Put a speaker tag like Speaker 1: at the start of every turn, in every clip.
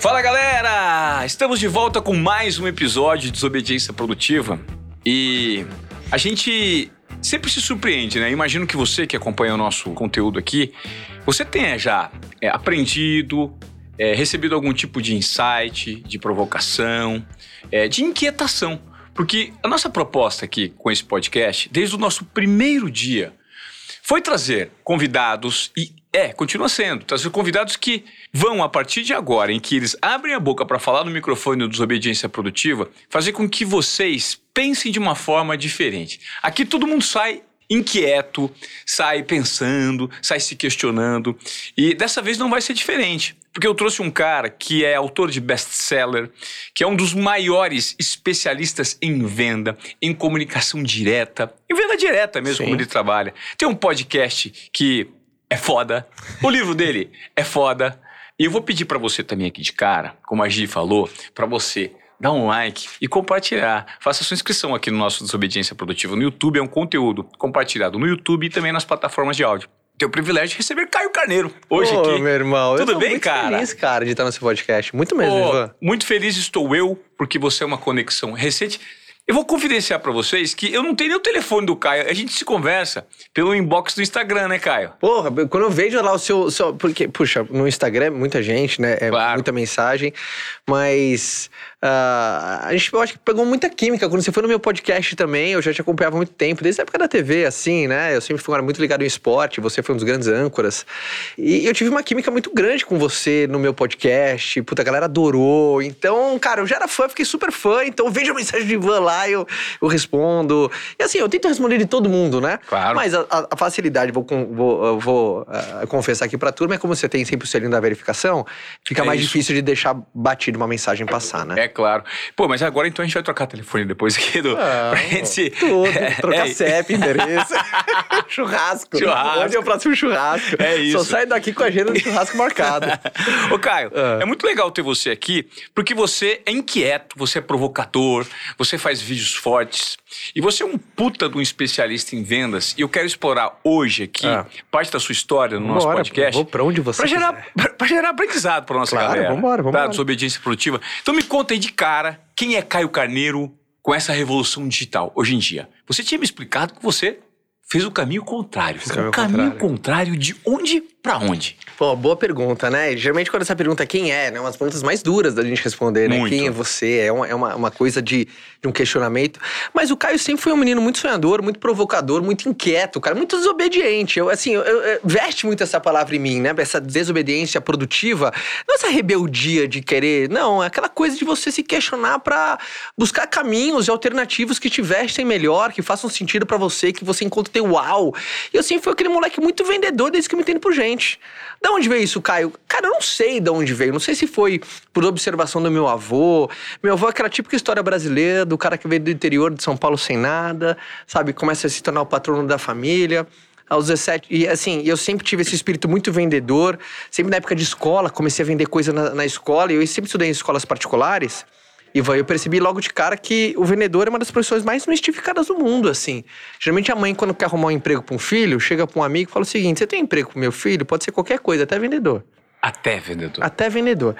Speaker 1: Fala galera! Estamos de volta com mais um episódio de Desobediência Produtiva e a gente sempre se surpreende, né? Imagino que você que acompanha o nosso conteúdo aqui, você tenha já é, aprendido, é, recebido algum tipo de insight, de provocação, é, de inquietação. Porque a nossa proposta aqui com esse podcast, desde o nosso primeiro dia, foi trazer convidados e é, continua sendo, trazer convidados que vão, a partir de agora, em que eles abrem a boca para falar no microfone do Desobediência Produtiva, fazer com que vocês pensem de uma forma diferente. Aqui todo mundo sai inquieto, sai pensando, sai se questionando. E dessa vez não vai ser diferente. Porque eu trouxe um cara que é autor de best-seller, que é um dos maiores especialistas em venda, em comunicação direta, em venda direta mesmo, Sim. como ele trabalha. Tem um podcast que é foda, o livro dele é foda. E eu vou pedir para você também aqui de cara, como a Gi falou, para você dar um like e compartilhar. Faça sua inscrição aqui no nosso Desobediência Produtiva no YouTube. É um conteúdo compartilhado no YouTube e também nas plataformas de áudio. Tenho o privilégio de receber Caio Carneiro hoje
Speaker 2: Ô,
Speaker 1: aqui.
Speaker 2: meu irmão.
Speaker 1: Tudo
Speaker 2: eu
Speaker 1: bem,
Speaker 2: muito
Speaker 1: cara?
Speaker 2: feliz, cara, de estar no seu podcast. Muito mesmo,
Speaker 1: Ô,
Speaker 2: Ivan.
Speaker 1: Muito feliz estou eu, porque você é uma conexão recente. Eu vou confidenciar para vocês que eu não tenho nem o telefone do Caio. A gente se conversa pelo inbox do Instagram, né, Caio?
Speaker 2: Porra, quando eu vejo lá o seu, seu- Porque, puxa, no Instagram é muita gente, né? É
Speaker 1: Claro.
Speaker 2: muita mensagem. Mas ah, a gente, eu acho que pegou muita química. Quando você foi no meu podcast também, eu já te acompanhava há muito tempo, desde a época da TV, assim, né? Eu sempre fui um muito ligado em esporte, você foi um dos grandes âncoras. E eu tive uma química muito grande com você no meu podcast. Puta, a galera adorou. Então, cara, eu já era fã, fiquei super fã. Então, eu vejo a mensagem de Ivan lá, eu, eu respondo. E assim, eu tento responder de todo mundo, né?
Speaker 1: Claro.
Speaker 2: Mas a, a- facilidade, vou, vou, vou ah, confessar aqui pra turma, é como você tem sempre o selinho da verificação, fica
Speaker 1: É
Speaker 2: mais
Speaker 1: isso.
Speaker 2: difícil de deixar batido uma mensagem passar, né?
Speaker 1: É claro. Pô, mas agora então a gente vai trocar telefone depois aqui do.
Speaker 2: Ah,
Speaker 1: pra gente.
Speaker 2: Tudo, trocar
Speaker 1: É,
Speaker 2: CEP, endereço. churrasco.
Speaker 1: Churrasco.
Speaker 2: Onde é o próximo churrasco?
Speaker 1: É isso.
Speaker 2: Só sai daqui com a agenda do churrasco marcado.
Speaker 1: Ô, Caio,
Speaker 2: Ah.
Speaker 1: é muito legal ter você aqui, porque você é inquieto, você é provocador, você faz vídeos fortes e você é um puta de um especialista em vendas. E eu quero explorar hoje aqui
Speaker 2: Ah.
Speaker 1: parte da sua história no nosso podcast.
Speaker 2: vou pra onde você
Speaker 1: Pra gerar, pra, pra gerar aprendizado pra nossa
Speaker 2: Claro,
Speaker 1: galera.
Speaker 2: vambora, vambora.
Speaker 1: Tá? Desobediência produtiva. Então me conta aí de cara, quem é Caio Carneiro com essa revolução digital hoje em dia? Você tinha me explicado que você fez o caminho contrário.
Speaker 2: O
Speaker 1: o
Speaker 2: caminho
Speaker 1: caminho
Speaker 2: contrário.
Speaker 1: contrário de onde pra onde?
Speaker 2: Pô, boa pergunta, né? Geralmente quando essa pergunta é quem é, né? Umas perguntas mais duras da gente responder, né?
Speaker 1: Muito.
Speaker 2: Quem é você? É uma, é uma, uma coisa de, de um questionamento. Mas o Caio sempre foi um menino muito sonhador, muito provocador, muito inquieto, cara, muito desobediente. Eu, assim, eu, eu- veste muito essa palavra em mim, né? Essa desobediência produtiva. Não essa rebeldia de querer, não. É aquela coisa de você se questionar pra buscar caminhos e alternativas que te vestem melhor, que façam sentido pra você, que você encontre teu uau. E eu sempre fui aquele moleque muito vendedor desde que eu me entendo por gente. Da onde veio isso, Caio? Cara, eu não sei de onde veio. Não sei se foi por observação do meu avô. Meu avô é aquela típica história brasileira do cara que veio do interior de São Paulo sem nada, sabe? Começa a se tornar o patrono da família. Aos 17, e assim, eu sempre tive esse espírito muito vendedor. Sempre na época de escola, comecei a vender coisa na, na escola. E eu sempre estudei em escolas particulares. E vai, eu percebi logo de cara que o vendedor é uma das profissões mais mistificadas do mundo, assim. Geralmente a mãe, quando quer arrumar um emprego para um filho, chega para um amigo e fala o seguinte: você tem emprego pro meu filho? Pode ser qualquer coisa, até vendedor.
Speaker 1: Até vendedor.
Speaker 2: Até vendedor.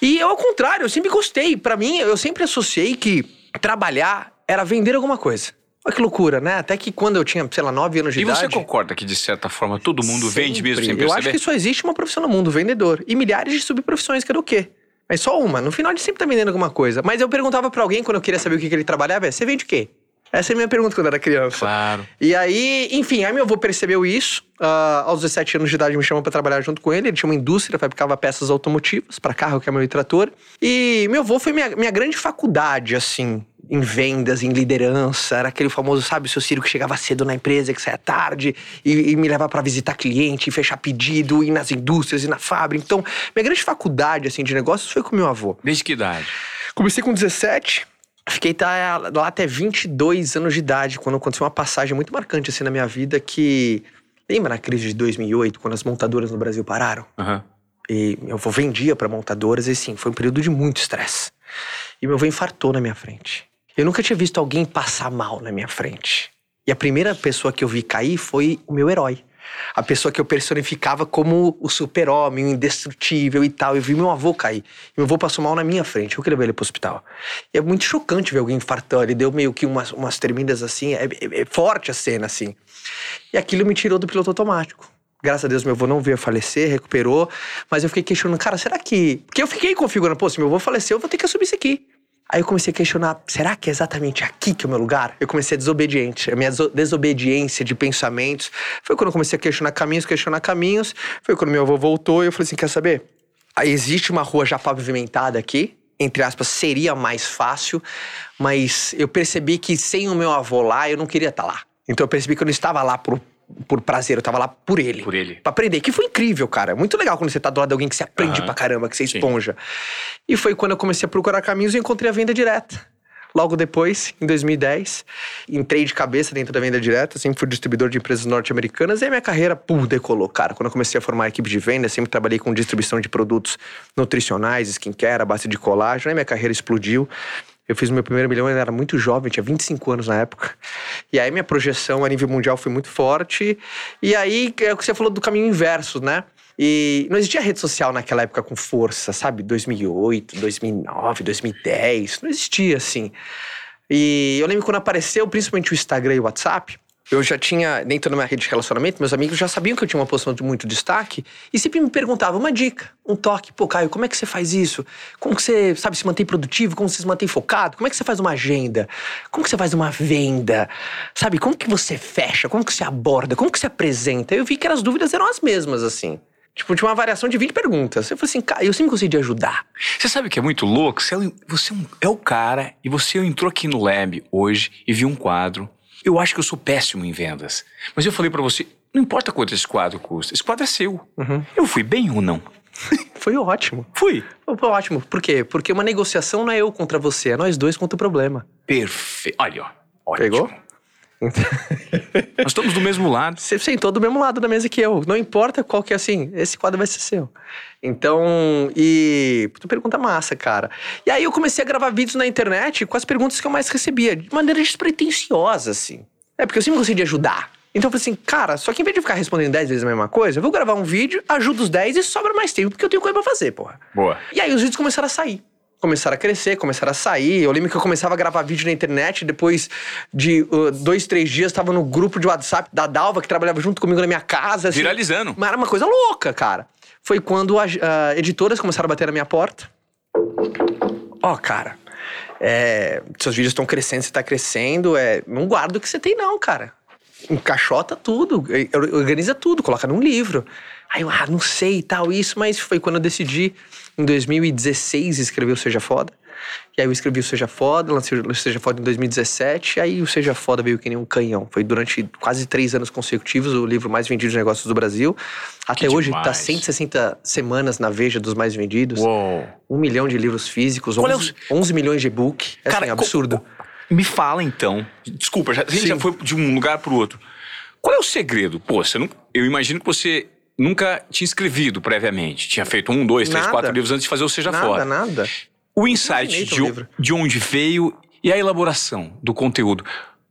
Speaker 2: E eu, ao contrário, eu sempre gostei. Pra mim, eu sempre associei que trabalhar era vender alguma coisa. Olha que loucura, né? Até que quando eu tinha, sei lá, 9 anos de
Speaker 1: E
Speaker 2: idade.
Speaker 1: você concorda que, de certa forma, todo mundo vende mesmo sem
Speaker 2: Sempre.
Speaker 1: perceber?
Speaker 2: Eu acho que só existe uma profissão no mundo, vendedor. E milhares de subprofissões, que era o quê? Mas só uma. No final, ele sempre tá vendendo alguma coisa. Mas eu perguntava pra alguém, quando eu queria saber o que, que ele trabalhava, é, você vende o quê? Essa é a minha pergunta quando eu era criança.
Speaker 1: Claro.
Speaker 2: E aí, enfim, aí meu avô percebeu isso. ah, aos 17 anos de idade me chamou pra trabalhar junto com ele. Ele tinha uma indústria, fabricava peças automotivas pra carro, caminhão e trator. E meu avô foi minha, minha grande faculdade, assim, em vendas, em liderança. Era aquele famoso, sabe, o seu Ciro que chegava cedo na empresa, que saia tarde e, e me levava pra visitar cliente, fechar pedido, ir nas indústrias e na fábrica. Então, minha grande faculdade, assim, de negócios foi com meu avô.
Speaker 1: Desde que idade?
Speaker 2: Comecei com 17, fiquei tá, lá até 22 anos de idade, quando aconteceu uma passagem muito marcante assim na minha vida que... Lembra na crise de 2008, quando as montadoras no Brasil pararam?
Speaker 1: Aham.
Speaker 2: E meu avô vendia para montadoras e sim, foi um período de muito estresse. E meu avô infartou na minha frente. Eu nunca tinha visto alguém passar mal na minha frente. E a primeira pessoa que eu vi cair foi o meu herói. A pessoa que eu personificava como o super-homem, o indestrutível e tal. Eu vi meu avô cair. Meu avô passou mal na minha frente. Eu que levei ele pro hospital. E é muito chocante ver alguém infartando. Ele deu meio que umas, umas tremidas assim. É, é, é forte a cena, assim. E aquilo me tirou do piloto automático. Graças a Deus, meu avô não veio a falecer, recuperou. Mas eu fiquei questionando, cara, será que. Porque eu fiquei configurando, pô, se meu avô faleceu, eu vou ter que assumir isso aqui. Aí eu comecei a questionar, será que é exatamente aqui que é o meu lugar? Eu comecei a desobediente. A minha desobediência de pensamentos foi quando eu comecei a questionar caminhos, questionar caminhos. Foi quando meu avô voltou e eu falei assim: quer saber? Aí existe uma rua já pavimentada aqui, entre aspas, seria mais fácil, mas eu percebi que sem o meu avô lá, eu não queria estar lá. Então eu percebi que eu não estava lá por por prazer, eu tava lá por ele.
Speaker 1: Por ele.
Speaker 2: Pra aprender. Que foi incrível, cara. Muito legal quando você tá do lado de alguém que você aprende uhum. pra caramba, que você esponja. Sim. E foi quando eu comecei a procurar caminhos e encontrei a venda direta. Logo depois, em 2010, entrei de cabeça dentro da venda direta, sempre fui distribuidor de empresas norte-americanas e a minha carreira, pum, decolou, cara. Quando eu comecei a formar a equipe de venda, sempre trabalhei com distribuição de produtos nutricionais, skincare, a base de colágeno, aí minha carreira explodiu. Eu fiz meu primeiro milhão, eu era muito jovem, tinha 25 anos na época. E aí minha projeção a nível mundial foi muito forte. E aí é o que você falou do caminho inverso, né? E não existia rede social naquela época com força, sabe? 2008, 2009, 2010, não existia assim. E eu lembro quando apareceu, principalmente o Instagram e o WhatsApp, eu já tinha, dentro da minha rede de relacionamento, meus amigos já sabiam que eu tinha uma posição de muito destaque e sempre me perguntavam uma dica, um toque. Pô, Caio, como é que você faz isso? Como que você, sabe, se mantém produtivo? Como você se mantém focado? Como é que você faz uma agenda? Como que você faz uma venda? Sabe, como que você fecha? Como que você aborda? Como que você apresenta? Eu vi que as dúvidas eram as mesmas, assim. Tipo, tinha uma variação de 20 perguntas. Eu falei assim, cara, eu sempre consegui ajudar.
Speaker 1: Você sabe o que é muito louco? Você, é, você é o cara e você entrou aqui no Lab hoje e viu um quadro eu acho que eu sou péssimo em vendas. Mas eu falei para você, não importa quanto esse quadro custa, esse quadro é seu. Uhum. Eu fui bem ou não?
Speaker 2: Foi ótimo.
Speaker 1: Fui.
Speaker 2: Foi ótimo. Por quê? Porque uma negociação não é eu contra você, é nós dois contra o problema.
Speaker 1: Perfeito. Olha, ó. Ótimo.
Speaker 2: Pegou?
Speaker 1: Nós estamos do mesmo lado.
Speaker 2: Você sentou do mesmo lado da mesa que eu. Não importa qual que é assim, esse quadro vai ser seu. Então, e. Tu pergunta massa, cara. E aí eu comecei a gravar vídeos na internet com as perguntas que eu mais recebia, de maneira despretensiosa, assim. É, porque eu sempre gostei de ajudar. Então eu falei assim, cara, só que em vez de ficar respondendo 10 vezes a mesma coisa, eu vou gravar um vídeo, ajudo os 10 e sobra mais tempo, porque eu tenho coisa pra fazer, porra.
Speaker 1: Boa.
Speaker 2: E aí os vídeos começaram a sair começaram a crescer, começaram a sair. Eu lembro que eu começava a gravar vídeo na internet, depois de uh, dois, três dias, estava no grupo de WhatsApp da Dalva, que trabalhava junto comigo na minha casa. Assim.
Speaker 1: Viralizando.
Speaker 2: Mas era uma coisa louca, cara. Foi quando as uh, editoras começaram a bater na minha porta. Ó, oh, cara, é, seus vídeos estão crescendo, você está crescendo, é, não guarda o que você tem não, cara. Encaixota tudo, organiza tudo, coloca num livro. Aí eu, ah, não sei e tal, isso, mas foi quando eu decidi em 2016 escrevi o Seja Foda. E aí eu escrevi o Seja Foda, lancei o Seja Foda em 2017, aí o Seja Foda veio que nem um canhão. Foi durante quase três anos consecutivos o livro mais vendido de negócios do Brasil. Até que hoje está 160 semanas na Veja dos mais vendidos.
Speaker 1: Uou.
Speaker 2: Um milhão de livros físicos, 11, é o... 11 milhões de e-book. É Cara, assim, absurdo.
Speaker 1: Me fala então. Desculpa, já, a gente Sim. já foi de um lugar para o outro. Qual é o segredo? Pô, você não, eu imagino que você nunca tinha escrevido previamente. Tinha feito um, dois, três, nada. quatro livros antes de fazer o Seja
Speaker 2: nada,
Speaker 1: Fora.
Speaker 2: Nada, nada.
Speaker 1: O insight de, de onde veio e a elaboração do conteúdo.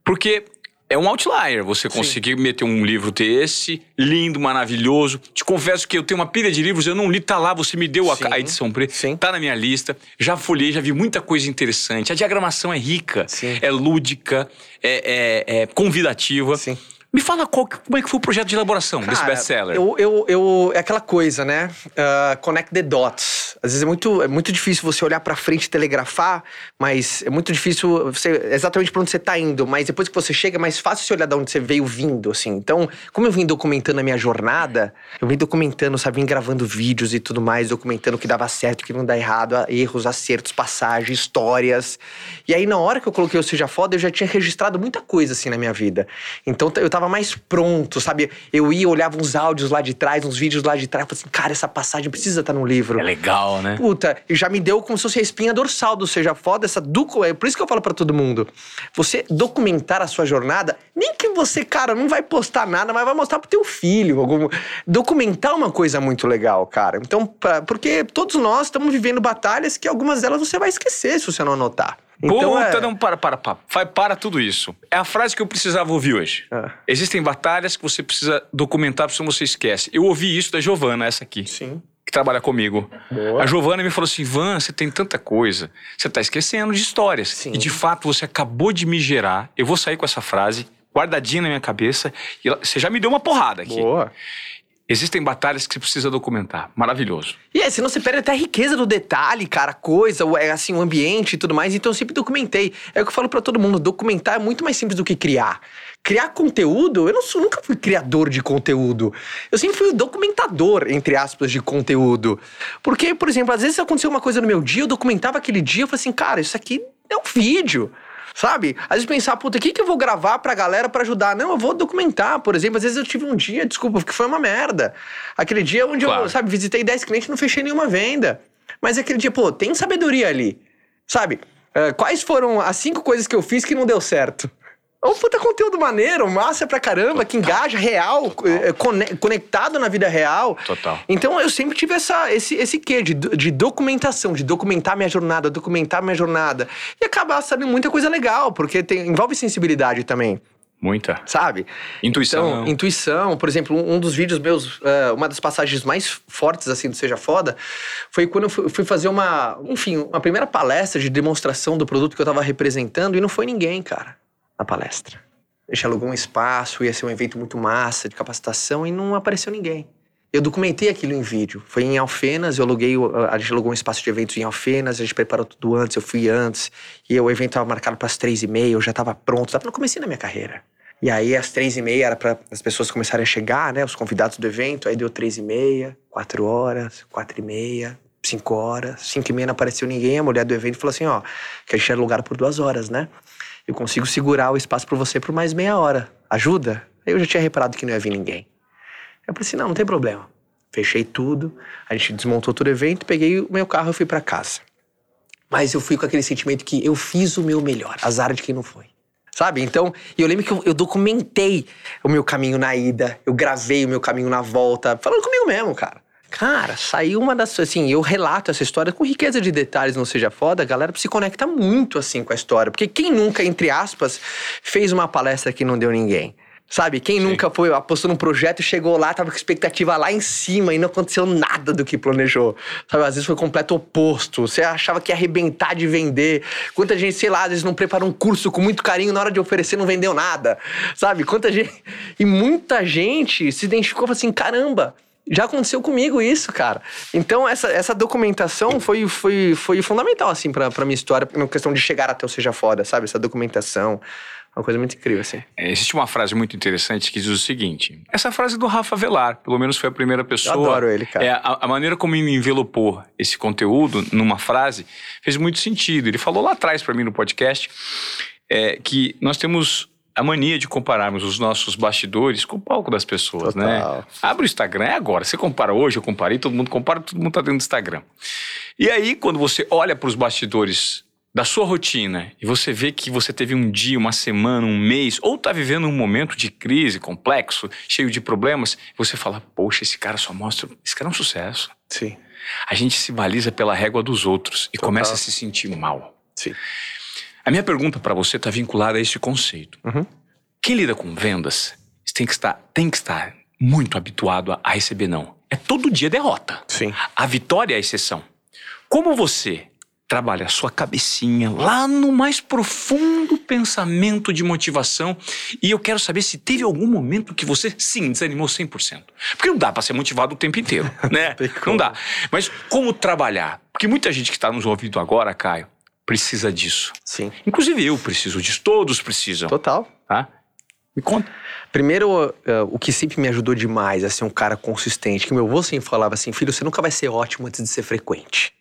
Speaker 1: Porque é um outlier você conseguir Sim. meter um livro desse, lindo, maravilhoso. Te confesso que eu tenho uma pilha de livros, eu não li, tá lá, você me deu a, a edição preta, tá na minha lista. Já folhei, já vi muita coisa interessante. A diagramação é rica,
Speaker 2: Sim.
Speaker 1: é lúdica, é, é, é convidativa.
Speaker 2: Sim.
Speaker 1: Me fala qual, como é que foi o projeto de elaboração Cara, desse best-seller.
Speaker 2: Eu, eu, eu, é aquela coisa, né? Uh, connect the dots. Às vezes é muito, é muito difícil você olhar para frente e telegrafar, mas é muito difícil você, exatamente para onde você tá indo. Mas depois que você chega, é mais fácil você olhar de onde você veio vindo, assim. Então, como eu vim documentando a minha jornada, eu vim documentando, sabe? Vim gravando vídeos e tudo mais, documentando o que dava certo, o que não dá errado, erros, acertos, passagens, histórias. E aí, na hora que eu coloquei o Seja Foda, eu já tinha registrado muita coisa, assim, na minha vida. Então, eu tava tava mais pronto, sabe? Eu ia, olhava uns áudios lá de trás, uns vídeos lá de trás, falava assim, cara, essa passagem precisa estar tá no livro.
Speaker 1: É legal. Né?
Speaker 2: Puta, já me deu como se fosse a espinha dorsal do Seja Foda, essa duco. É por isso que eu falo para todo mundo. Você documentar a sua jornada, nem que você, cara, não vai postar nada, mas vai mostrar pro teu filho. Algum... Documentar uma coisa muito legal, cara. Então, pra... porque todos nós estamos vivendo batalhas que algumas delas você vai esquecer se você não anotar.
Speaker 1: Então, Puta, é... não, para, para, para. Vai, para tudo isso. É a frase que eu precisava ouvir hoje. Ah. Existem batalhas que você precisa documentar, porque você esquece. Eu ouvi isso da Giovana, essa aqui.
Speaker 2: Sim.
Speaker 1: Que trabalha comigo. Boa. A Giovana me falou assim: Van, você tem tanta coisa. Você está esquecendo de histórias. Sim. E de fato, você acabou de me gerar. Eu vou sair com essa frase guardadinha na minha cabeça. E você já me deu uma porrada aqui.
Speaker 2: Boa.
Speaker 1: Existem batalhas que você precisa documentar. Maravilhoso.
Speaker 2: E é, senão você perde até a riqueza do detalhe, cara, coisa, é, assim, o ambiente e tudo mais. Então eu sempre documentei. É o que eu falo para todo mundo: documentar é muito mais simples do que criar. Criar conteúdo, eu não sou, nunca fui criador de conteúdo. Eu sempre fui o documentador, entre aspas, de conteúdo. Porque, por exemplo, às vezes aconteceu uma coisa no meu dia, eu documentava aquele dia, eu falei assim, cara, isso aqui é um vídeo. Sabe? Às vezes pensar, puta, o que, que eu vou gravar pra galera para ajudar? Não, eu vou documentar, por exemplo. Às vezes eu tive um dia, desculpa, que foi uma merda. Aquele dia onde claro. eu, sabe, visitei 10 clientes e não fechei nenhuma venda. Mas aquele dia, pô, tem sabedoria ali. Sabe? Uh, quais foram as cinco coisas que eu fiz que não deu certo? É um puta conteúdo maneiro, massa pra caramba, Total. que engaja real, é, conectado na vida real.
Speaker 1: Total.
Speaker 2: Então eu sempre tive essa, esse, esse quê de, de documentação, de documentar minha jornada, documentar minha jornada. E acabar sabendo muita coisa legal, porque tem, envolve sensibilidade também.
Speaker 1: Muita.
Speaker 2: Sabe?
Speaker 1: Intuição.
Speaker 2: Então, intuição. Por exemplo, um dos vídeos meus, uh, uma das passagens mais fortes, assim, do Seja Foda, foi quando eu fui fazer uma, enfim, uma primeira palestra de demonstração do produto que eu tava representando e não foi ninguém, cara na palestra. A gente alugou um espaço, ia ser um evento muito massa de capacitação e não apareceu ninguém. Eu documentei aquilo em vídeo. Foi em Alfenas, eu aluguei, a gente alugou um espaço de eventos em Alfenas, a gente preparou tudo antes, eu fui antes. E o evento estava marcado para as três e meia, eu já estava pronto, estava no começo da minha carreira. E aí, às três e meia, era para as pessoas começarem a chegar, né? Os convidados do evento. Aí deu três e meia, quatro horas, quatro e meia, cinco horas. Cinco e meia não apareceu ninguém. A mulher do evento falou assim, ó, que a gente era alugado por duas horas, né? Eu consigo segurar o espaço para você por mais meia hora. Ajuda? Eu já tinha reparado que não ia vir ninguém. Eu falei assim: não, não tem problema. Fechei tudo, a gente desmontou todo o evento, peguei o meu carro e fui para casa. Mas eu fui com aquele sentimento que eu fiz o meu melhor, azar de quem não foi. Sabe? Então, eu lembro que eu, eu documentei o meu caminho na ida, eu gravei o meu caminho na volta, falando comigo mesmo, cara. Cara, saiu uma das. Assim, eu relato essa história com riqueza de detalhes, não seja foda, a galera se conecta muito assim com a história. Porque quem nunca, entre aspas, fez uma palestra que não deu ninguém? Sabe? Quem Sim. nunca foi, apostou num projeto e chegou lá, tava com expectativa lá em cima e não aconteceu nada do que planejou. Sabe? Às vezes foi o completo oposto. Você achava que ia arrebentar de vender. Quanta gente, sei lá, às vezes não preparou um curso com muito carinho, na hora de oferecer não vendeu nada. Sabe? Quanta gente. E muita gente se identificou e falou assim: caramba já aconteceu comigo isso, cara. Então, essa, essa documentação foi, foi, foi fundamental, assim, pra, pra minha história, na questão de chegar até o Seja Foda, sabe? Essa documentação. Uma coisa muito incrível, assim.
Speaker 1: É, existe uma frase muito interessante que diz o seguinte: essa frase do Rafa Velar, pelo menos foi a primeira pessoa.
Speaker 2: Eu adoro ele, cara.
Speaker 1: É, a, a maneira como ele envelopou esse conteúdo numa frase fez muito sentido. Ele falou lá atrás para mim no podcast é, que nós temos a mania de compararmos os nossos bastidores com o palco das pessoas, né? Total. né? Abre o Instagram, é agora. Você compara hoje, eu comparei, todo mundo compara, todo mundo tá dentro do Instagram. E aí, quando você olha para os bastidores da sua rotina e você vê que você teve um dia, uma semana, um mês, ou está vivendo um momento de crise complexo, cheio de problemas, você fala: Poxa, esse cara só mostra. Esse cara é um sucesso.
Speaker 2: Sim.
Speaker 1: A gente se baliza pela régua dos outros e Total. começa a se sentir mal.
Speaker 2: Sim.
Speaker 1: A minha pergunta para você está vinculada a esse conceito.
Speaker 2: Uhum.
Speaker 1: Quem lida com vendas tem que estar, tem que estar muito habituado a, a receber não. É todo dia derrota.
Speaker 2: Sim.
Speaker 1: A vitória é a exceção. Como você trabalha a sua cabecinha lá no mais profundo pensamento de motivação. E eu quero saber se teve algum momento que você, sim, desanimou 100%. Porque não dá para ser motivado o tempo inteiro, né? não dá. Mas como trabalhar? Porque muita gente que está nos ouvindo agora, Caio, precisa disso.
Speaker 2: Sim.
Speaker 1: Inclusive eu preciso disso, todos precisam.
Speaker 2: Total.
Speaker 1: Tá? Me conta.
Speaker 2: Primeiro, uh, o que sempre me ajudou demais a ser um cara consistente, que meu avô sempre falava assim, filho, você nunca vai ser ótimo antes de ser frequente.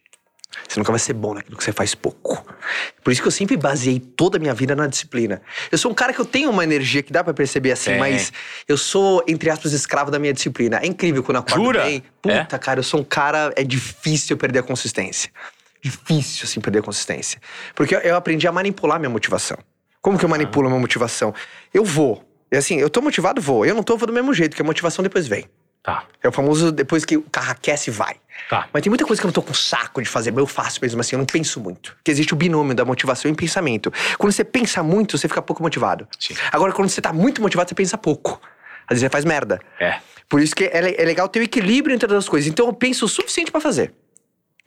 Speaker 2: Você nunca vai ser bom naquilo que você faz pouco. Por isso que eu sempre baseei toda a minha vida na disciplina. Eu sou um cara que eu tenho uma energia que dá para perceber assim,
Speaker 1: Tem.
Speaker 2: mas eu sou, entre aspas, escravo da minha disciplina. É incrível quando eu acordo
Speaker 1: Jura?
Speaker 2: bem. Puta, cara, eu sou um cara. É difícil eu perder a consistência. Difícil, assim, perder a consistência. Porque eu, aprendi a manipular minha motivação. Como que eu manipulo a minha motivação? Eu vou. E assim, eu tô motivado, vou. Eu não tô, vou do mesmo jeito, que a motivação depois vem.
Speaker 1: Tá,
Speaker 2: É o famoso depois que o carro aquece, vai.
Speaker 1: tá.
Speaker 2: Mas tem muita coisa que eu não tô com saco de fazer, mas eu faço mesmo assim, eu não penso muito. Porque existe o binômio da motivação e pensamento. Quando você pensa muito, você fica pouco motivado.
Speaker 1: Sim.
Speaker 2: Agora, quando você tá muito motivado, você pensa pouco. Às vezes você faz merda.
Speaker 1: É.
Speaker 2: Por isso que é, é legal ter o equilíbrio entre as duas coisas. Então eu penso o suficiente pra fazer.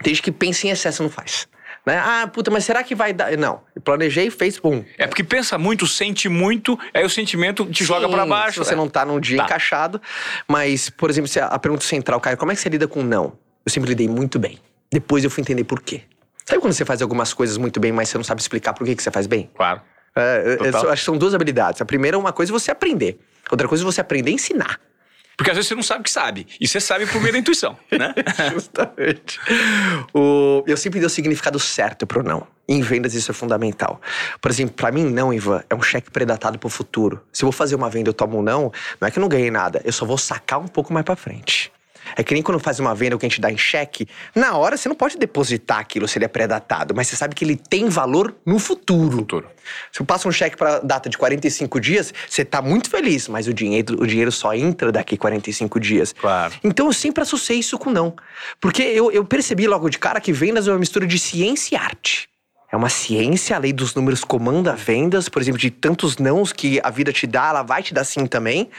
Speaker 2: Tem gente que pensa em excesso e não faz. Né? Ah, puta, mas será que vai dar? Não. Eu planejei, fez, pum.
Speaker 1: É porque pensa muito, sente muito, aí o sentimento te joga
Speaker 2: Sim,
Speaker 1: pra baixo.
Speaker 2: Se você não tá num dia
Speaker 1: Tá.
Speaker 2: encaixado. Mas, por exemplo, a, pergunta central, Caio, como é que você lida com não? Eu sempre lidei muito bem. Depois eu fui entender por quê. Sabe quando você faz algumas coisas muito bem, mas você não sabe explicar por que, que você faz bem?
Speaker 1: Claro.
Speaker 2: É, eu- eu
Speaker 1: Total.
Speaker 2: acho que são duas habilidades. A primeira é uma coisa é você aprender. Outra coisa é você aprender a ensinar.
Speaker 1: Porque às vezes você não sabe que sabe. E você sabe por meio da intuição, né?
Speaker 2: Justamente. O, eu sempre dei o significado certo pro não. Em vendas isso é fundamental. Por exemplo, pra mim não, Ivan, é um cheque predatado pro futuro. Se eu vou fazer uma venda e eu tomo um não, não é que eu não ganhei nada, eu só vou sacar um pouco mais pra frente. É que nem quando faz uma venda que a gente dá em cheque, na hora você não pode depositar aquilo se ele é predatado, mas você sabe que ele tem valor no futuro.
Speaker 1: Futuro.
Speaker 2: Se eu passo um cheque para data de 45 dias, você tá muito feliz, mas o dinheiro, o dinheiro só entra daqui 45 dias.
Speaker 1: Claro.
Speaker 2: Então eu sempre associei isso com não. Porque eu, eu percebi logo de cara que vendas é uma mistura de ciência e arte. É uma ciência, a lei dos números comanda vendas, por exemplo, de tantos nãos que a vida te dá, ela vai te dar sim também.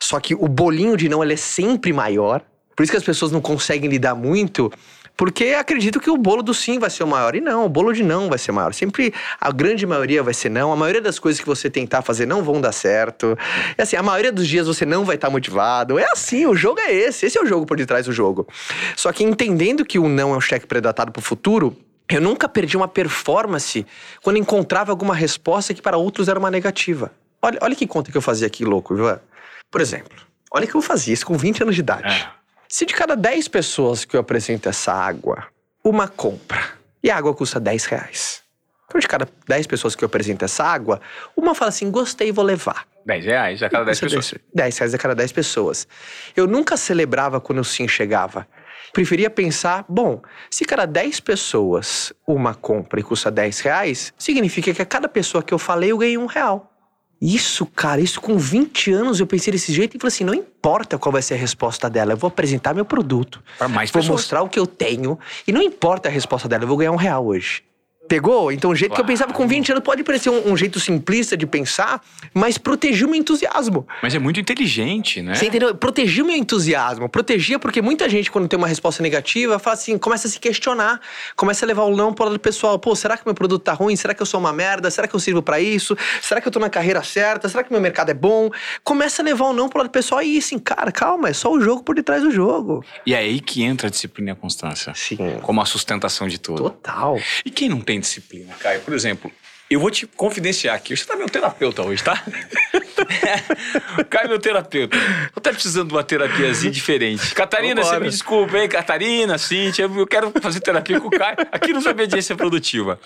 Speaker 2: Só que o bolinho de não ele é sempre maior. Por isso que as pessoas não conseguem lidar muito, porque acreditam que o bolo do sim vai ser o maior. E não, o bolo de não vai ser maior. Sempre a grande maioria vai ser não. A maioria das coisas que você tentar fazer não vão dar certo. É assim, a maioria dos dias você não vai estar motivado. É assim, o jogo é esse. Esse é o jogo por detrás do jogo. Só que entendendo que o não é um cheque predatado pro futuro, eu nunca perdi uma performance quando encontrava alguma resposta que para outros era uma negativa. Olha, olha que conta que eu fazia aqui, louco, Ivan. Por exemplo, olha que eu fazia isso com 20 anos de idade.
Speaker 1: É.
Speaker 2: Se de cada 10 pessoas que eu apresento essa água, uma compra, e a água custa 10 reais. Então, de cada 10 pessoas que eu apresento essa água, uma fala assim: gostei, vou levar.
Speaker 1: 10 reais a cada 10
Speaker 2: Custa
Speaker 1: pessoas.
Speaker 2: 10 reais a cada 10 pessoas. Eu nunca celebrava quando o sim chegava. Preferia pensar, bom, se cada 10 pessoas uma compra e custa 10 reais, significa que a cada pessoa que eu falei eu ganhei um real. Isso, cara, isso com 20 anos eu pensei desse jeito e falei assim: não importa qual vai ser a resposta dela, eu vou apresentar meu produto.
Speaker 1: Para mais
Speaker 2: Vou
Speaker 1: pessoas.
Speaker 2: mostrar o que eu tenho e não importa a resposta dela, eu vou ganhar um real hoje. Pegou? Então, o jeito que eu
Speaker 1: Claro.
Speaker 2: pensava com 20 anos pode parecer um, um jeito simplista de pensar, mas protegiu meu entusiasmo.
Speaker 1: Mas é muito inteligente, né?
Speaker 2: Você entendeu? Protegiu meu entusiasmo. Protegia porque muita gente, quando tem uma resposta negativa, fala assim, começa a se questionar, começa a levar o não pro lado pessoal. Pô, será que meu produto tá ruim? Será que eu sou uma merda? Será que eu sirvo pra isso? Será que eu tô na carreira certa? Será que meu mercado é bom? Começa a levar o não pro lado pessoal e assim, cara, calma, é só o jogo por detrás do jogo.
Speaker 1: E é aí que entra a disciplina e a constância.
Speaker 2: Sim.
Speaker 1: Como a sustentação de tudo.
Speaker 2: Total.
Speaker 1: E quem não tem disciplina, Caio? Por exemplo, eu vou te confidenciar aqui. Você tá meu terapeuta hoje, tá? Caio, meu terapeuta. Eu tô precisando de uma terapiazinha diferente. Catarina,
Speaker 2: Vambora.
Speaker 1: você me desculpa, hein? Catarina, Cíntia, eu quero fazer terapia com o Caio. Aqui nos Obediência Produtiva.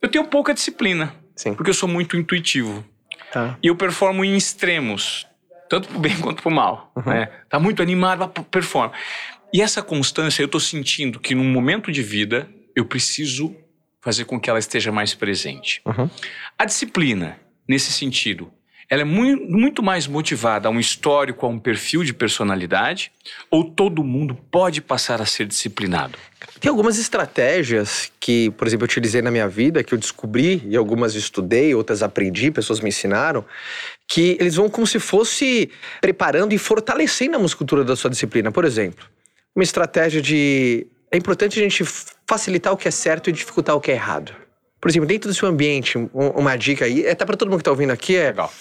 Speaker 1: Eu tenho pouca disciplina.
Speaker 2: Sim.
Speaker 1: Porque eu sou muito intuitivo.
Speaker 2: Tá.
Speaker 1: E eu performo em extremos, tanto pro bem quanto pro mal. Né? Tá muito animado, performa. E essa constância, eu tô sentindo que num momento de vida, eu preciso fazer com que ela esteja mais presente.
Speaker 2: Uhum.
Speaker 1: A disciplina, nesse sentido, ela é muito, mais motivada a um histórico, a um perfil de personalidade, ou todo mundo pode passar a ser disciplinado?
Speaker 2: Tem algumas estratégias que, por exemplo, eu utilizei na minha vida, que eu descobri, e algumas estudei, outras aprendi, pessoas me ensinaram, que eles vão como se fosse preparando e fortalecendo a musculatura da sua disciplina. Por exemplo, uma estratégia de. É importante a gente facilitar o que é certo e dificultar o que é errado. Por exemplo, dentro do seu ambiente, um- uma dica aí, até para todo mundo que está ouvindo aqui, é.
Speaker 1: Legal.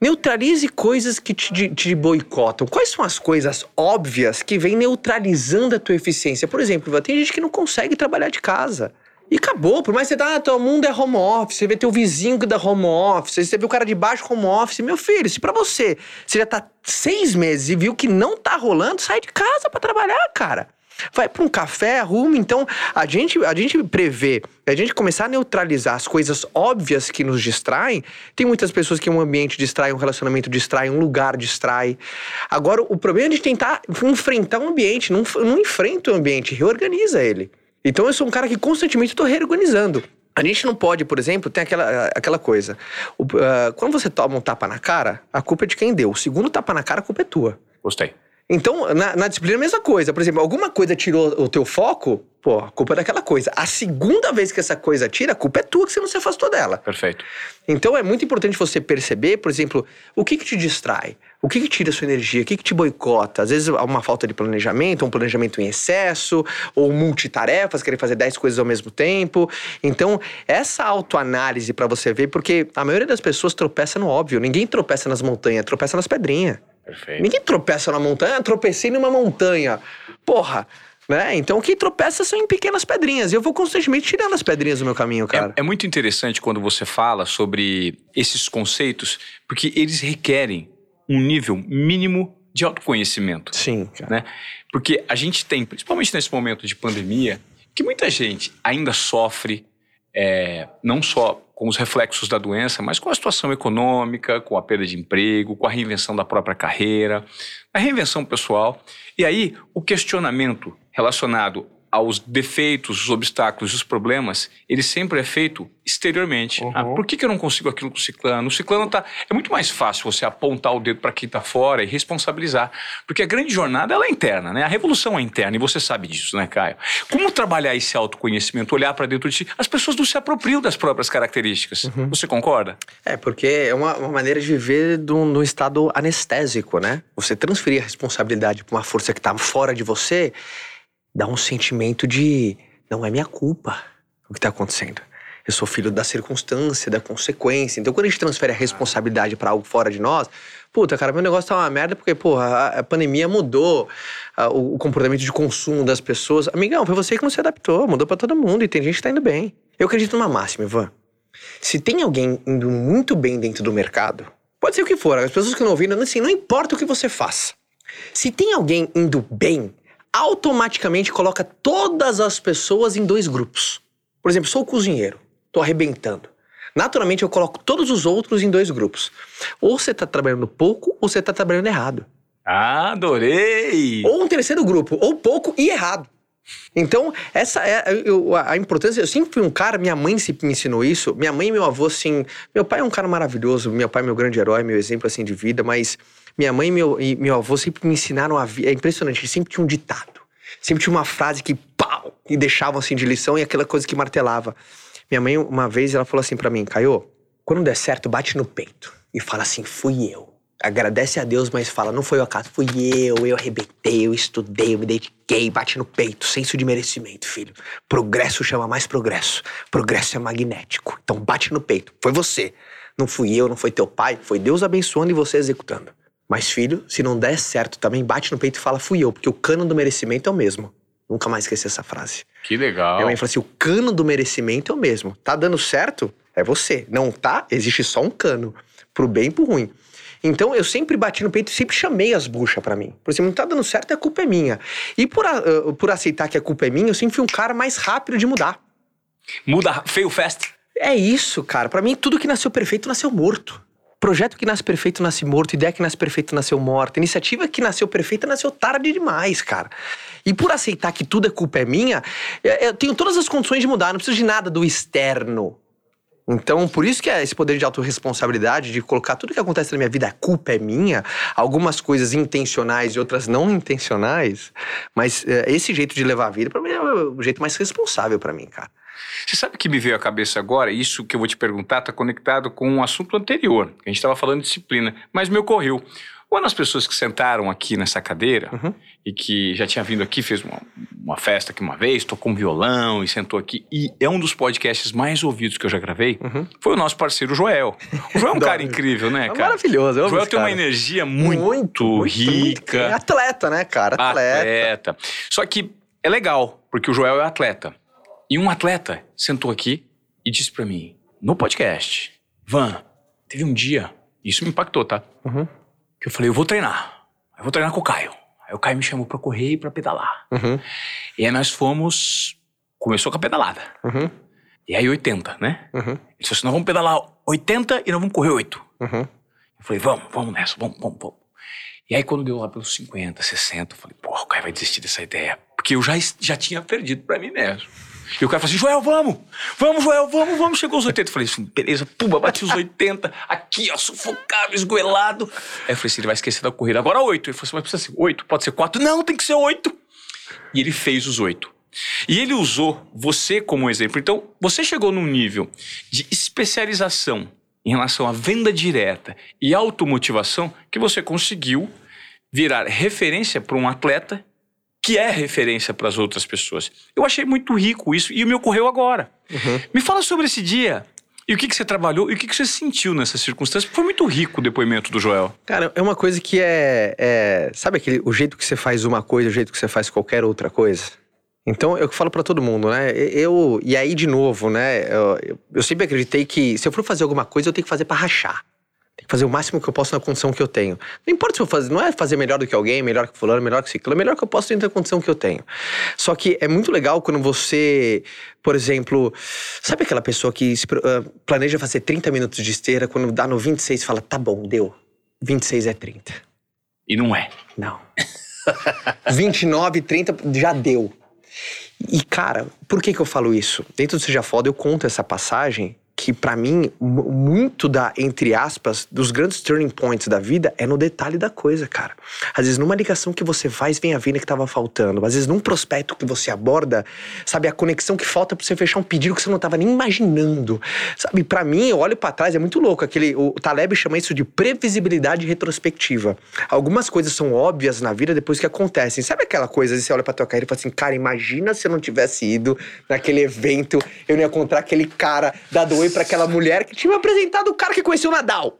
Speaker 2: Neutralize coisas que te, te boicotam. Quais são as coisas óbvias que vêm neutralizando a tua eficiência? Por exemplo, tem gente que não consegue trabalhar de casa. E acabou, por mais que você tá, ah, todo mundo é home office, você vê teu vizinho que dá home office, você vê o cara de baixo home office. Meu filho, se pra você, você já tá seis meses e viu que não tá rolando, sai de casa pra trabalhar, cara. Vai para um café, arruma. Então, a gente, a gente prevê, a gente começar a neutralizar as coisas óbvias que nos distraem. Tem muitas pessoas que um ambiente distrai, um relacionamento distrai, um lugar distrai. Agora, o problema é de tentar enfrentar o ambiente. Não, não enfrenta o ambiente, reorganiza ele. Então, eu sou um cara que constantemente estou reorganizando. A gente não pode, por exemplo, tem aquela, aquela coisa. O, uh, quando você toma um tapa na cara, a culpa é de quem deu. O segundo tapa na cara, a culpa é tua.
Speaker 1: Gostei.
Speaker 2: Então, na, na, disciplina, a mesma coisa. Por exemplo, alguma coisa tirou o teu foco, pô, a culpa é daquela coisa. A segunda vez que essa coisa tira, a culpa é tua que você não se afastou dela.
Speaker 1: Perfeito.
Speaker 2: Então, é muito importante você perceber, por exemplo, o que que te distrai? O que que tira a sua energia? O que que te boicota? Às vezes, uma falta de planejamento, um planejamento em excesso, ou multitarefas, querer fazer 10 coisas ao mesmo tempo. Então, essa autoanálise para você ver, porque a maioria das pessoas tropeça no óbvio. Ninguém tropeça nas montanhas, tropeça nas pedrinhas.
Speaker 1: Perfeito.
Speaker 2: Ninguém tropeça na montanha, tropecei numa montanha. Porra, né? Então, quem tropeça são em pequenas pedrinhas. E eu vou constantemente tirando as pedrinhas do meu caminho, cara.
Speaker 1: É, é, muito interessante quando você fala sobre esses conceitos, porque eles requerem um nível mínimo de autoconhecimento.
Speaker 2: Sim.
Speaker 1: Cara. Né? Porque a gente tem, principalmente nesse momento de pandemia, que muita gente ainda sofre, é, não só com os reflexos da doença, mas com a situação econômica, com a perda de emprego, com a reinvenção da própria carreira, a reinvenção pessoal. E aí, o questionamento relacionado aos defeitos, os obstáculos, os problemas, ele sempre é feito exteriormente. Uhum. Ah, por que, que eu não consigo aquilo com o ciclano? O ciclano tá. É muito mais fácil você apontar o dedo para quem está fora e responsabilizar. Porque a grande jornada ela é interna, né? A revolução é interna, e você sabe disso, né, Caio? Como trabalhar esse autoconhecimento, olhar para dentro de si? As pessoas não se apropriam das próprias características. Uhum. Você concorda?
Speaker 2: É, porque é uma, uma maneira de viver num estado anestésico, né? Você transferir a responsabilidade para uma força que está fora de você dá um sentimento de não é minha culpa o que está acontecendo. Eu sou filho da circunstância, da consequência. Então, quando a gente transfere a responsabilidade para algo fora de nós, puta, cara, meu negócio tá uma merda porque, porra, a, pandemia mudou a, o, o, comportamento de consumo das pessoas. Amigão, foi você que não se adaptou, mudou para todo mundo e tem gente que tá indo bem. Eu acredito numa máxima, Ivan. Se tem alguém indo muito bem dentro do mercado, pode ser o que for, as pessoas que não ouviram, assim, não importa o que você faça. Se tem alguém indo bem, automaticamente coloca todas as pessoas em dois grupos. Por exemplo, sou cozinheiro, tô arrebentando. Naturalmente eu coloco todos os outros em dois grupos. Ou você tá trabalhando pouco ou você tá trabalhando errado.
Speaker 1: Ah, adorei!
Speaker 2: Ou um terceiro grupo, ou pouco e errado. Então, essa é eu, a importância. Eu sempre fui um cara, minha mãe me ensinou isso. Minha mãe e meu avô, assim. Meu pai é um cara maravilhoso, meu pai é meu grande herói, meu exemplo, assim, de vida, mas minha mãe e meu, e meu avô sempre me ensinaram a vida. É impressionante, sempre tinha um ditado. Sempre tinha uma frase que pau! E deixavam assim de lição e aquela coisa que martelava. Minha mãe, uma vez, ela falou assim para mim: Caio, quando der certo, bate no peito e fala assim: fui eu. Agradece a Deus, mas fala: não foi o acaso, fui eu, eu arrebentei, eu estudei, eu me dediquei, bate no peito, senso de merecimento, filho. Progresso chama mais progresso. Progresso é magnético. Então bate no peito. Foi você. Não fui eu, não foi teu pai, foi Deus abençoando e você executando. Mas, filho, se não der certo também, bate no peito e fala, fui eu, porque o cano do merecimento é o mesmo. Nunca mais esqueci essa frase.
Speaker 1: Que legal.
Speaker 2: Minha mãe falou assim: o cano do merecimento é o mesmo. Tá dando certo? É você. Não tá? Existe só um cano. Pro bem e pro ruim. Então eu sempre bati no peito e sempre chamei as buchas para mim. Por exemplo, não tá dando certo, a culpa é minha. E por, uh, por aceitar que a culpa é minha, eu sempre fui um cara mais rápido de mudar.
Speaker 1: Muda feio fast.
Speaker 2: É isso, cara. Para mim, tudo que nasceu perfeito nasceu morto. Projeto que nasce perfeito nasce morto, ideia que nasce perfeito nasceu morta, iniciativa que nasceu perfeita nasceu tarde demais, cara. E por aceitar que tudo é culpa é minha, eu tenho todas as condições de mudar, não preciso de nada do externo. Então, por isso que é esse poder de autorresponsabilidade, de colocar tudo que acontece na minha vida, a culpa é minha, algumas coisas intencionais e outras não intencionais, mas é, esse jeito de levar a vida, para mim, é o jeito mais responsável para mim, cara.
Speaker 1: Você sabe que me veio à cabeça agora? Isso que eu vou te perguntar está conectado com um assunto anterior. A gente estava falando de disciplina, mas me ocorreu. Uma das pessoas que sentaram aqui nessa cadeira uhum. e que já tinha vindo aqui, fez uma, uma, festa aqui uma vez, tocou um violão e sentou aqui, e é um dos podcasts mais ouvidos que eu já gravei, uhum. foi o nosso parceiro Joel. O Joel é um cara incrível, né, é cara?
Speaker 2: É maravilhoso.
Speaker 1: O Joel tem uma energia muito, muito, muito rica.
Speaker 2: É atleta, né, cara?
Speaker 1: Atleta. atleta. Só que é legal, porque o Joel é atleta. E um atleta sentou aqui e disse para mim, no podcast, Van, teve um dia, isso me impactou, tá? Uhum. Que eu falei, eu vou treinar. Eu vou treinar com o Caio. Aí o Caio me chamou pra correr e pra pedalar.
Speaker 2: Uhum,
Speaker 1: E aí nós fomos. Começou com a pedalada.
Speaker 2: uhum,
Speaker 1: E aí 80, né?
Speaker 2: uhum,
Speaker 1: Ele disse assim: nós vamos pedalar 80 e nós vamos correr 8.
Speaker 2: uhum.
Speaker 1: Eu falei, vamos, vamos nessa, vamos, vamos, vamos. E aí quando deu lá pelos 50, 60, eu falei, porra, o Caio vai desistir dessa ideia. Porque eu já, já tinha perdido pra mim mesmo. E o cara falou assim, Joel, vamos! Vamos, Joel, vamos, vamos. Chegou os 80. Eu falei assim, beleza, pumba, bati os 80. Aqui, ó, sufocado, esgoelado. Aí eu falei assim, ele vai esquecer da corrida. Agora 8. Ele falou assim, mas precisa ser 8, pode ser 4. Não, tem que ser 8. E ele fez os 8. E ele usou você como exemplo. Então, você chegou num nível de especialização em relação à venda direta e automotivação que você conseguiu virar referência para um atleta que é referência para as outras pessoas. Eu achei muito rico isso e me ocorreu agora. Me fala sobre esse dia. E o que, que você trabalhou e o que, que você sentiu nessas circunstâncias? Foi muito rico o depoimento do Joel.
Speaker 2: Cara, é uma coisa que é, é- Sabe aquele, o jeito que você faz uma coisa, o jeito que você faz qualquer outra coisa? Então, eu falo pra todo mundo, né? Eu. E aí, de novo, né? Eu, eu- sempre acreditei que se eu for fazer alguma coisa, eu tenho que fazer pra rachar. Tem que fazer o máximo que eu posso na condição que eu tenho. Não importa se eu fazer, não é fazer melhor do que alguém, melhor que fulano, melhor que ciclo, é melhor que eu posso dentro da condição que eu tenho. Só que é muito legal quando você, por exemplo, sabe aquela pessoa que ah, planeja fazer 30 minutos de esteira, quando dá no 26 fala, tá bom, deu. 26 é 30.
Speaker 1: E não é.
Speaker 2: Não. 29, 30 já deu. E, cara, por que que eu falo isso? Dentro do Seja Foda, eu conto essa passagem que, pra mim, mu- muito da, entre aspas, dos grandes turning points da vida é no detalhe da coisa, cara. Às vezes, numa ligação que você faz, vem a venda que tava faltando. Às vezes, num prospecto que você aborda, sabe, a conexão que falta pra você fechar um pedido que você não tava nem imaginando. Sabe, pra mim, eu olho pra trás, é muito louco. Aquele, o Taleb chama isso de previsibilidade retrospectiva. Algumas coisas são óbvias na vida depois que acontecem. Sabe aquela coisa, você olha pra tua carreira e fala assim, cara, imagina se eu não tivesse ido naquele evento, eu não ia encontrar aquele cara, dado oi pra aquela mulher que tinha me apresentado o cara que conheceu o Nadal.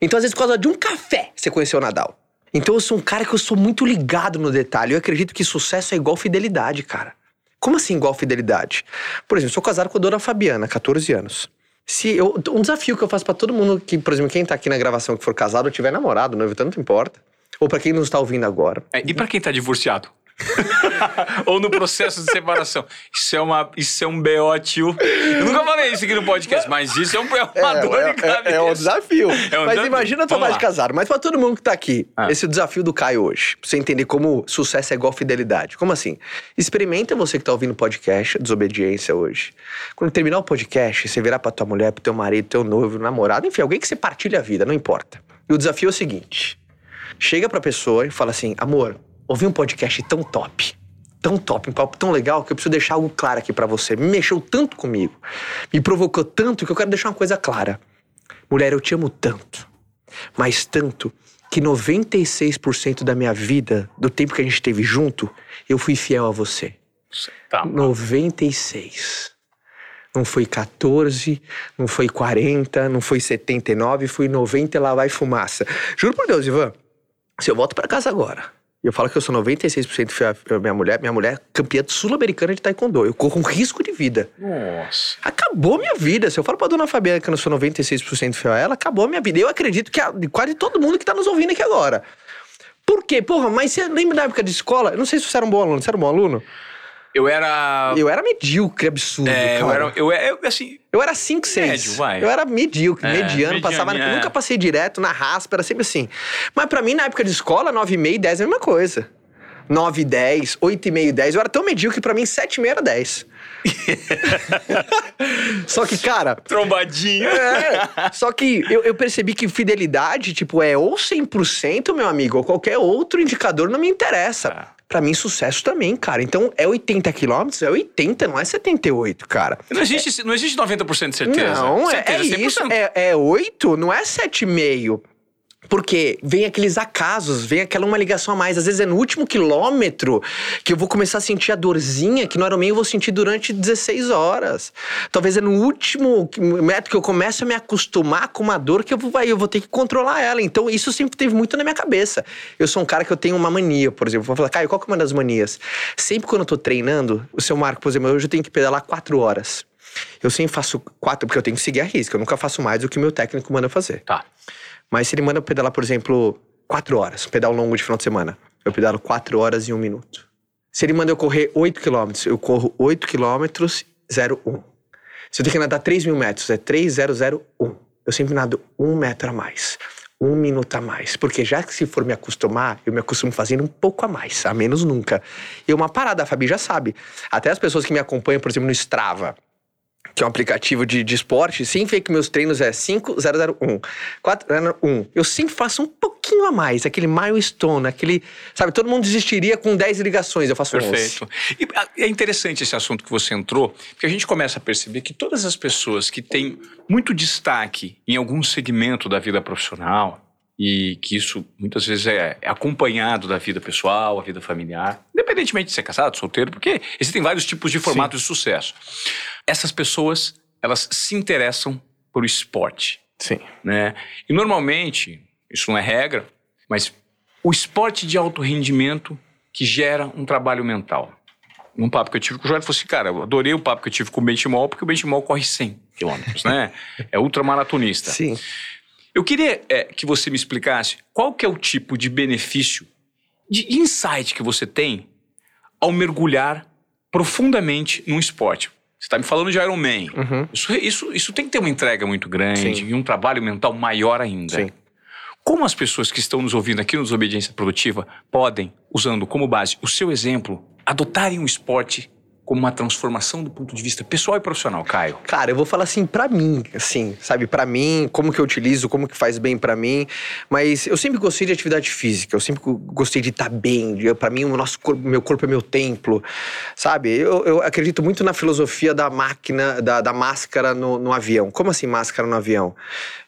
Speaker 2: Então, às vezes, por causa de um café, você conheceu o Nadal. Então, eu sou um cara que eu sou muito ligado no detalhe. Eu acredito que sucesso é igual fidelidade, cara. Como assim igual fidelidade? Por exemplo, sou casado com a dona Fabiana, 14 anos. Se eu, um desafio que eu faço pra todo mundo que, por exemplo, quem tá aqui na gravação que for casado ou tiver namorado, noivo, tanto importa. Ou pra quem não está ouvindo agora.
Speaker 1: É, e pra quem tá divorciado? Ou no processo de separação? Isso é, uma, isso é um BO, tio. Eu nunca falei isso aqui no podcast, mas isso é, um, é uma dor de cabeça.
Speaker 2: é um desafio.
Speaker 1: É um
Speaker 2: mas
Speaker 1: desafio.
Speaker 2: imagina
Speaker 1: Vamos
Speaker 2: mais casado. Mas pra todo mundo que tá aqui,
Speaker 1: Ah.
Speaker 2: esse é o desafio do Caio hoje. Pra você entender como sucesso é igual fidelidade. Como assim? Experimenta você que tá ouvindo o podcast, desobediência hoje. Quando terminar o podcast, você virar pra tua mulher, pro teu marido, teu noivo, namorado, enfim, alguém que você partilha a vida, não importa. E o desafio é o seguinte: chega pra pessoa e fala assim, amor, ouvi um podcast tão top. Tão top, um papo tão legal que eu preciso deixar algo claro aqui pra você. Me mexeu tanto comigo, me provocou tanto que eu quero deixar uma coisa clara. Mulher, eu te amo tanto, mas tanto que 96% da minha vida, do tempo que a gente esteve junto, eu fui fiel a você.
Speaker 1: Tá.
Speaker 2: 96. Não foi 14, não foi 40, não foi 79, foi 90 e lá vai fumaça. Juro por Deus, Ivan, se eu volto pra casa agora eu falo que eu sou 96% fiel à minha mulher, minha mulher é campeã sul-americana de taekwondo, eu corro um risco de vida.
Speaker 1: Nossa.
Speaker 2: Acabou minha vida. Se eu falo pra dona Fabiana que eu não sou 96% fiel a ela, acabou minha vida. Eu acredito que quase todo mundo que tá nos ouvindo aqui agora. Por quê? Porra, mas você lembra da época de escola? Eu não sei se você era um bom aluno. Você era um bom aluno?
Speaker 1: Eu era.
Speaker 2: Eu era medíocre, absurdo,
Speaker 1: é, eu era. Eu, eu, assim.
Speaker 2: Eu era 5, 6.
Speaker 1: Médio, vai.
Speaker 2: Eu era medíocre,
Speaker 1: É,
Speaker 2: mediano, passava.
Speaker 1: é.
Speaker 2: Nunca passei direto na raspa, era sempre assim. Mas pra mim, na época de escola, 9,5 e 10 é a mesma coisa. 9 e 10, 8 e meio, 10. Eu era tão medíocre que pra mim 7 e meio era 10. Só que, cara,
Speaker 1: Trombadinho.
Speaker 2: é, só que eu, eu percebi que fidelidade, tipo, é ou 100%, meu amigo, ou qualquer outro indicador não me interessa.
Speaker 1: Tá.
Speaker 2: Pra mim, sucesso também, cara. Então, é 80 quilômetros, é 80, não é 78, cara.
Speaker 1: Não existe, não existe 90% de certeza.
Speaker 2: Não, é,
Speaker 1: certeza,
Speaker 2: é isso.
Speaker 1: 100%.
Speaker 2: É, é 8, não é 7,5. Porque vem aqueles acasos, vem aquela uma ligação a mais. Às vezes é no último quilômetro que eu vou começar a sentir a dorzinha que no Ironman eu vou sentir durante 16 horas. Talvez é no último metro que eu começo a me acostumar com uma dor que eu vou, eu vou ter que controlar ela. Então isso sempre teve muito na minha cabeça. Eu sou um cara que eu tenho uma mania, por exemplo. Vou falar, Caio, qual que é uma das manias? Sempre quando eu tô treinando, o seu Marco, por exemplo, hoje eu tenho que pedalar 4 horas. Eu sempre faço quatro, porque eu tenho que seguir a risca. Eu nunca faço mais do que o meu técnico manda fazer.
Speaker 1: Tá.
Speaker 2: Mas se ele manda eu pedalar, por exemplo, quatro horas, um pedal longo de final de semana. eu pedalo 4 horas e 1 minuto. Se ele manda eu correr 8 quilômetros, eu corro 8 quilômetros, 0,1. Se eu tenho que nadar 3 mil metros, é 3,001. Eu sempre nado um metro a mais um minuto a mais. Porque já que se for me acostumar, eu me acostumo fazendo um pouco a mais, a menos nunca. E uma parada, a Fabi já sabe. Até as pessoas que me acompanham, por exemplo, no Strava, que é um aplicativo de, de esporte, sempre que meus treinos é 5001, 401. Eu sempre faço um pouquinho a mais, aquele milestone, aquele. Sabe, todo mundo desistiria com 10 ligações, eu faço
Speaker 1: Perfeito. 11. E ah, é interessante esse assunto que você entrou, porque a gente começa a perceber que todas as pessoas que têm muito destaque em algum segmento da vida profissional, e que isso muitas vezes é, é, acompanhado da vida pessoal, a vida familiar, independentemente de ser casado, solteiro, porque existem vários tipos de formatos Sim. de sucesso. Essas pessoas, elas se interessam por esporte.
Speaker 2: Sim.
Speaker 1: Né? E normalmente, isso não é regra, mas o esporte de alto rendimento que gera um trabalho mental. Um papo que eu tive com o Jorge, falou assim, cara, eu adorei o papo que eu tive com o Benchimol, porque o Benchimol corre 100 quilômetros, né? É ultramaratonista.
Speaker 2: Sim.
Speaker 1: Eu queria é, que você me explicasse qual que é o tipo de benefício, de insight que você tem ao mergulhar profundamente num esporte. Você está me falando de Iron Man. Uhum. Isso, isso, isso tem que ter uma entrega muito grande Sim. e um trabalho mental maior ainda.
Speaker 2: Sim.
Speaker 1: Como as pessoas que estão nos ouvindo aqui no Desobediência Produtiva podem, usando como base o seu exemplo, adotarem um esporte como uma transformação do ponto de vista pessoal e profissional, Caio?
Speaker 2: Cara, eu vou falar assim para mim, assim, sabe, para mim, como que eu utilizo, como que faz bem para mim, mas eu sempre gostei de atividade física, eu sempre gostei de estar tá bem, para mim o nosso corpo, meu corpo é meu templo, sabe? Eu, eu acredito muito na filosofia da máquina, da, da máscara no, no, avião. Como assim máscara no avião?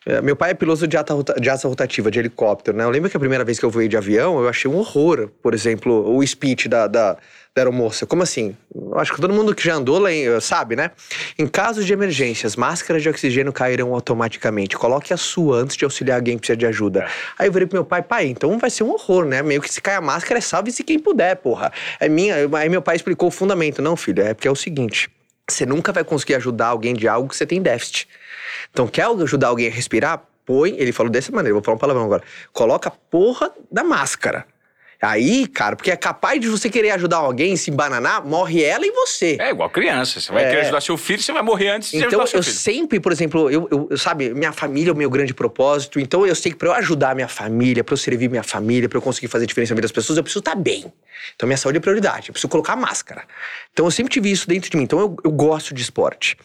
Speaker 2: É, meu pai é piloto de asa, de asa rotativa, de helicóptero, né? Eu lembro que a primeira vez que eu voei de avião, eu achei um horror, por exemplo, o speech da, da da aeromoça. Como assim? Eu acho que todo mundo que já andou sabe, né? Em casos de emergências, máscaras de oxigênio cairão automaticamente. Coloque a sua antes de auxiliar alguém que precisa de ajuda. Aí eu virei pro meu pai, pai, então vai ser um horror, né? Meio que se cai a máscara, é salve-se quem puder, porra. É minha. Aí meu pai explicou o fundamento. Não, filho, é porque é o seguinte: você nunca vai conseguir ajudar alguém de algo que você tem déficit. Então, quer ajudar alguém a respirar? Põe, ele falou dessa maneira, vou falar um palavrão agora. Coloca a porra da máscara. Aí, cara, porque é capaz de você querer ajudar alguém, se embananar, morre ela e você.
Speaker 1: É igual criança. Você vai é... querer ajudar seu filho, você vai morrer antes de
Speaker 2: então,
Speaker 1: ajudar seu
Speaker 2: filho. Então, eu sempre, por exemplo, eu, eu, sabe, minha família é o meu grande propósito. Então, eu sei que pra eu ajudar minha família, pra eu servir minha família, pra eu conseguir fazer diferença na vida das pessoas, eu preciso estar tá bem. Então, minha saúde é prioridade. Eu preciso colocar máscara. Então, eu sempre tive isso dentro de mim. Então, eu, eu gosto de esporte.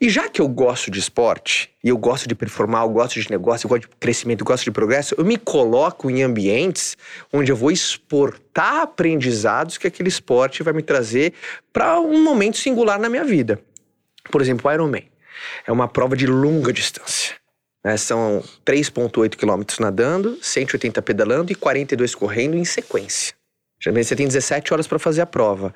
Speaker 2: E já que eu gosto de esporte, e eu gosto de performar, eu gosto de negócio, eu gosto de crescimento, eu gosto de progresso, eu me coloco em ambientes onde eu vou exportar aprendizados que aquele esporte vai me trazer para um momento singular na minha vida. Por exemplo, o Ironman. É uma prova de longa distância. Né? São 3,8 quilômetros nadando, 180 pedalando e 42 correndo em sequência. Geralmente você tem 17 horas para fazer a prova.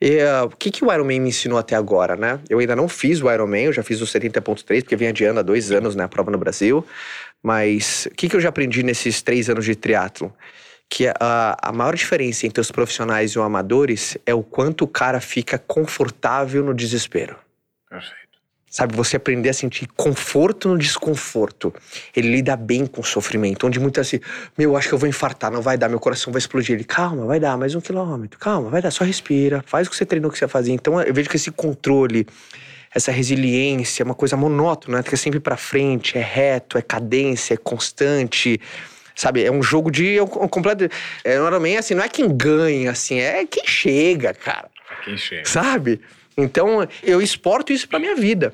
Speaker 2: E, uh, o que, que o Ironman me ensinou até agora, né? Eu ainda não fiz o Ironman, eu já fiz o 70.3, porque vem adiando há dois anos, né, a prova no Brasil. Mas o que, que eu já aprendi nesses três anos de triatlo? Que a, a maior diferença entre os profissionais e os amadores é o quanto o cara fica confortável no desespero.
Speaker 1: Perfeito.
Speaker 2: Sabe, você aprender a sentir conforto no desconforto. Ele lida bem com o sofrimento, onde muitas assim, meu, acho que eu vou infartar, não vai dar, meu coração vai explodir. Ele, calma, vai dar, mais um quilômetro, calma, vai dar, só respira, faz o que você treinou, o que você fazia. Então eu vejo que esse controle, essa resiliência, é uma coisa monótona, né? que é sempre para frente, é reto, é cadência, é constante. Sabe, é um jogo de. É um completo. É, normalmente, assim, não é quem ganha, assim, é quem chega, cara.
Speaker 1: Quem chega.
Speaker 2: Sabe? Então, eu exporto isso pra minha vida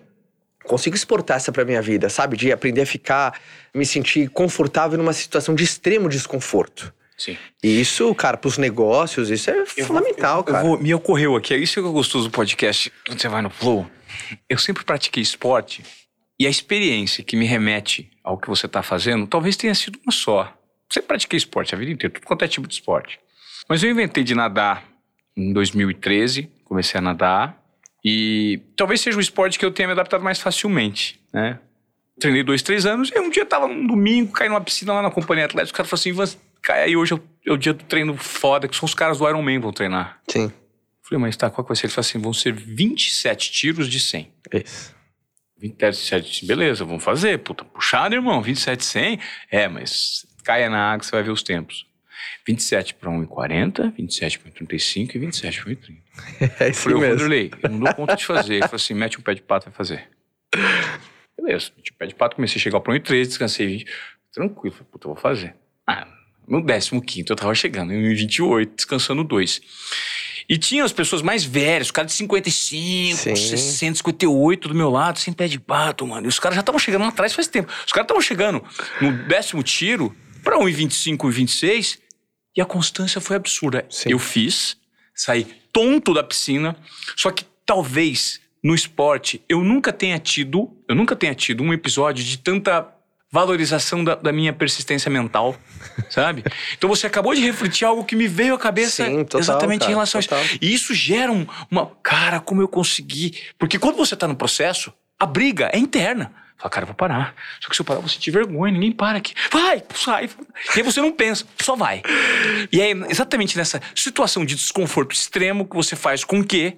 Speaker 2: consigo exportar essa para minha vida, sabe? De aprender a ficar, me sentir confortável numa situação de extremo desconforto.
Speaker 1: Sim.
Speaker 2: E isso, cara, para os negócios, isso é eu fundamental,
Speaker 1: vou,
Speaker 2: cara.
Speaker 1: Vou, me ocorreu aqui, é isso que é gostoso do podcast, quando você vai no Flow. Eu sempre pratiquei esporte e a experiência que me remete ao que você está fazendo talvez tenha sido uma só. Sempre pratiquei esporte a vida inteira, tudo quanto é tipo de esporte. Mas eu inventei de nadar em 2013, comecei a nadar, e talvez seja o esporte que eu tenha me adaptado mais facilmente, né? Treinei dois, três anos, e um dia tava num domingo, caí numa piscina lá na companhia atlética, o cara falou assim, cai aí, hoje é, é o dia do treino foda, que são os caras do Iron Man vão treinar.
Speaker 2: Sim.
Speaker 1: Falei, mas tá, qual que vai ser? Ele falou assim, vão ser 27 tiros de 100.
Speaker 2: Isso.
Speaker 1: 27, beleza, vamos fazer. Puta, puxado, irmão, 27, 100. É, mas caia na água, você vai ver os tempos. 27 para 1,40, 27 para 1,35 e 27 para 1,30.
Speaker 2: É isso
Speaker 1: Falei, ô,
Speaker 2: mesmo.
Speaker 1: Vanderlei, eu não dou conta de fazer. Ele falou assim, mete um pé de pato, vai fazer. Beleza, meti um pé de pato, comecei a chegar para 1,13, descansei 20. Tranquilo, falei, puta, eu vou fazer. Ah, no 15 eu tava chegando, em 1,28, descansando 2. E tinha as pessoas mais velhas, os caras de 55,
Speaker 2: Sim.
Speaker 1: 60, 58 do meu lado, sem pé de pato, mano. E os caras já estavam chegando lá atrás faz tempo. Os caras estavam chegando no décimo tiro para 1,25, 1,26 e a constância foi absurda.
Speaker 2: Sim.
Speaker 1: Eu fiz, saí tonto da piscina, só que talvez no esporte eu nunca tenha tido, eu nunca tenha tido um episódio de tanta valorização da, da minha persistência mental, sabe? Então você acabou de refletir algo que me veio à cabeça
Speaker 2: Sim, total,
Speaker 1: exatamente
Speaker 2: cara,
Speaker 1: em relação
Speaker 2: total.
Speaker 1: a isso. E isso gera um- uma. Cara, como eu consegui. Porque quando você tá no processo, a briga é interna. Fala, cara, eu vou parar. Só que se eu parar, você te vergonha, ninguém para aqui. Vai, sai. E aí você não pensa, só vai. E é exatamente nessa situação de desconforto extremo que você faz com que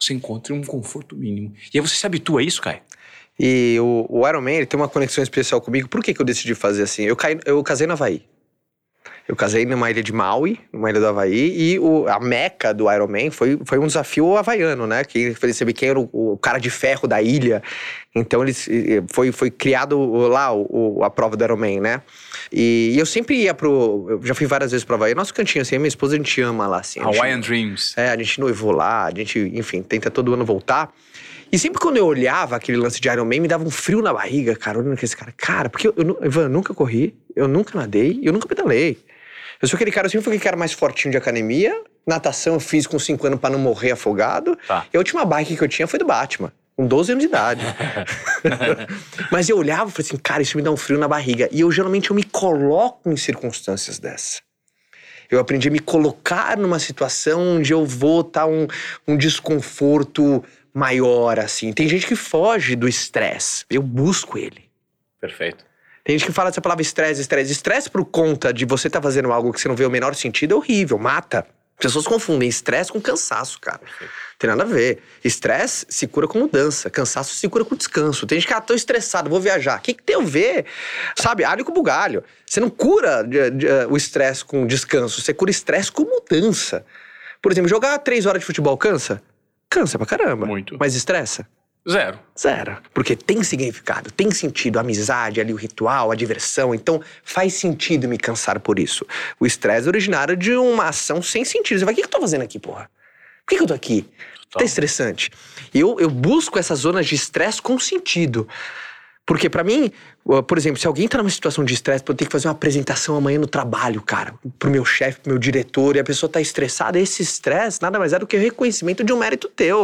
Speaker 1: você encontre um conforto mínimo. E aí você se habitua a isso, Caio.
Speaker 2: E o, o Iron Man ele tem uma conexão especial comigo. Por que, que eu decidi fazer assim? Eu, caí, eu casei no Havaí. Eu casei numa ilha de Maui, numa ilha do Havaí, e o, a meca do Iron Man foi, foi um desafio havaiano, né? Que ele perceber quem era o, o cara de ferro da ilha. Então eles, foi, foi criado lá o, a prova do Iron Man, né? E, eu sempre ia pro. Eu já fui várias vezes pro Havaí. Nosso cantinho, assim, minha esposa a gente ama lá, assim. A gente-
Speaker 1: Hawaiian Dreams.
Speaker 2: é, a gente noivou lá, a gente, enfim, tenta todo ano voltar. E sempre quando eu olhava aquele lance de Iron Man, me dava um frio na barriga, cara, olhando aquele cara. Cara, porque eu, eu, Ivan, eu nunca corri, eu nunca nadei, eu nunca pedalei. Eu sou aquele cara, eu sempre fui aquele cara mais fortinho de academia. Natação eu fiz com 5 anos pra não morrer afogado.
Speaker 1: Tá.
Speaker 2: E a última bike que eu tinha foi do Batman, com 12 anos de idade. Mas eu olhava e falei assim, cara, isso me dá um frio na barriga. E eu geralmente eu me coloco em circunstâncias dessa. Eu aprendi a me colocar numa situação onde eu vou estar um, um desconforto maior, assim. Tem gente que foge do estresse. Eu busco ele.
Speaker 1: Perfeito.
Speaker 2: Tem gente que fala essa palavra estresse, estresse. Estresse por conta de você estar fazendo algo que você não vê o menor sentido é horrível, mata. As pessoas confundem estresse com cansaço, cara. Tem nada a ver. Estresse se cura com mudança, cansaço se cura com descanso. Tem gente que, ah, tô estressado, vou viajar. O que, que tem a ver? Sabe, alho com bugalho. Você não cura de- de- o estresse com descanso, você cura estresse com mudança. Por exemplo, jogar três horas de futebol cansa? Cansa pra caramba.
Speaker 1: Muito.
Speaker 2: Mas estressa?
Speaker 1: Zero.
Speaker 2: Zero. Porque tem significado, tem sentido, a amizade ali, o ritual, a diversão. Então faz sentido me cansar por isso. O estresse é originário de uma ação sem sentido. Você vai, o que que eu tô fazendo aqui, porra? Por que, que eu tô aqui? Tá estressante. Eu, eu busco essas zonas de estresse com sentido. Porque pra mim, por exemplo, se alguém tá numa situação de estresse, eu tenho que fazer uma apresentação amanhã no trabalho, cara, pro meu chefe, pro meu diretor, e a pessoa tá estressada, esse estresse nada mais é do que o reconhecimento de um mérito teu.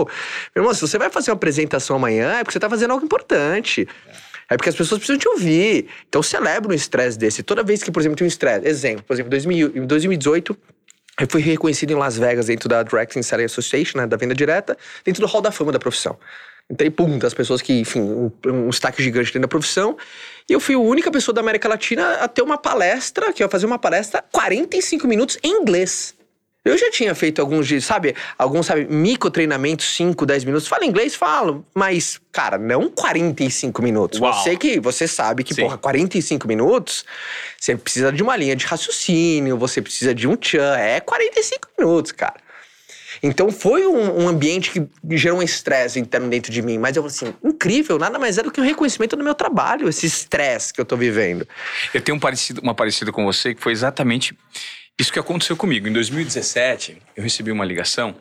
Speaker 2: Meu irmão, se você vai fazer uma apresentação amanhã, é porque você tá fazendo algo importante. É porque as pessoas precisam te ouvir. Então celebra um estresse desse. Toda vez que, por exemplo, tem um estresse, exemplo, por exemplo, 2000 em 2018, eu fui reconhecido em Las Vegas dentro da Direct Selling Association, né, da venda direta, dentro do Hall da Fama da profissão. Entrei, pum, das pessoas que, enfim, um, um destaque gigante dentro da profissão. E eu fui a única pessoa da América Latina a ter uma palestra, que eu ia fazer uma palestra 45 minutos em inglês. Eu já tinha feito alguns sabe, alguns, sabe, micro treinamentos, 5, 10 minutos. Fala inglês? Falo. Mas, cara, não 45 minutos.
Speaker 1: Uau.
Speaker 2: Você que, você sabe que,
Speaker 1: Sim.
Speaker 2: porra, 45 minutos, você precisa de uma linha de raciocínio, você precisa de um tchan. É 45 minutos, cara. Então foi um, um ambiente que gerou um estresse interno dentro de mim. Mas eu falei assim, incrível, nada mais é do que um reconhecimento do meu trabalho, esse estresse que eu tô vivendo.
Speaker 1: Eu tenho um parecido, uma parecida com você, que foi exatamente isso que aconteceu comigo. Em 2017, eu recebi uma ligação.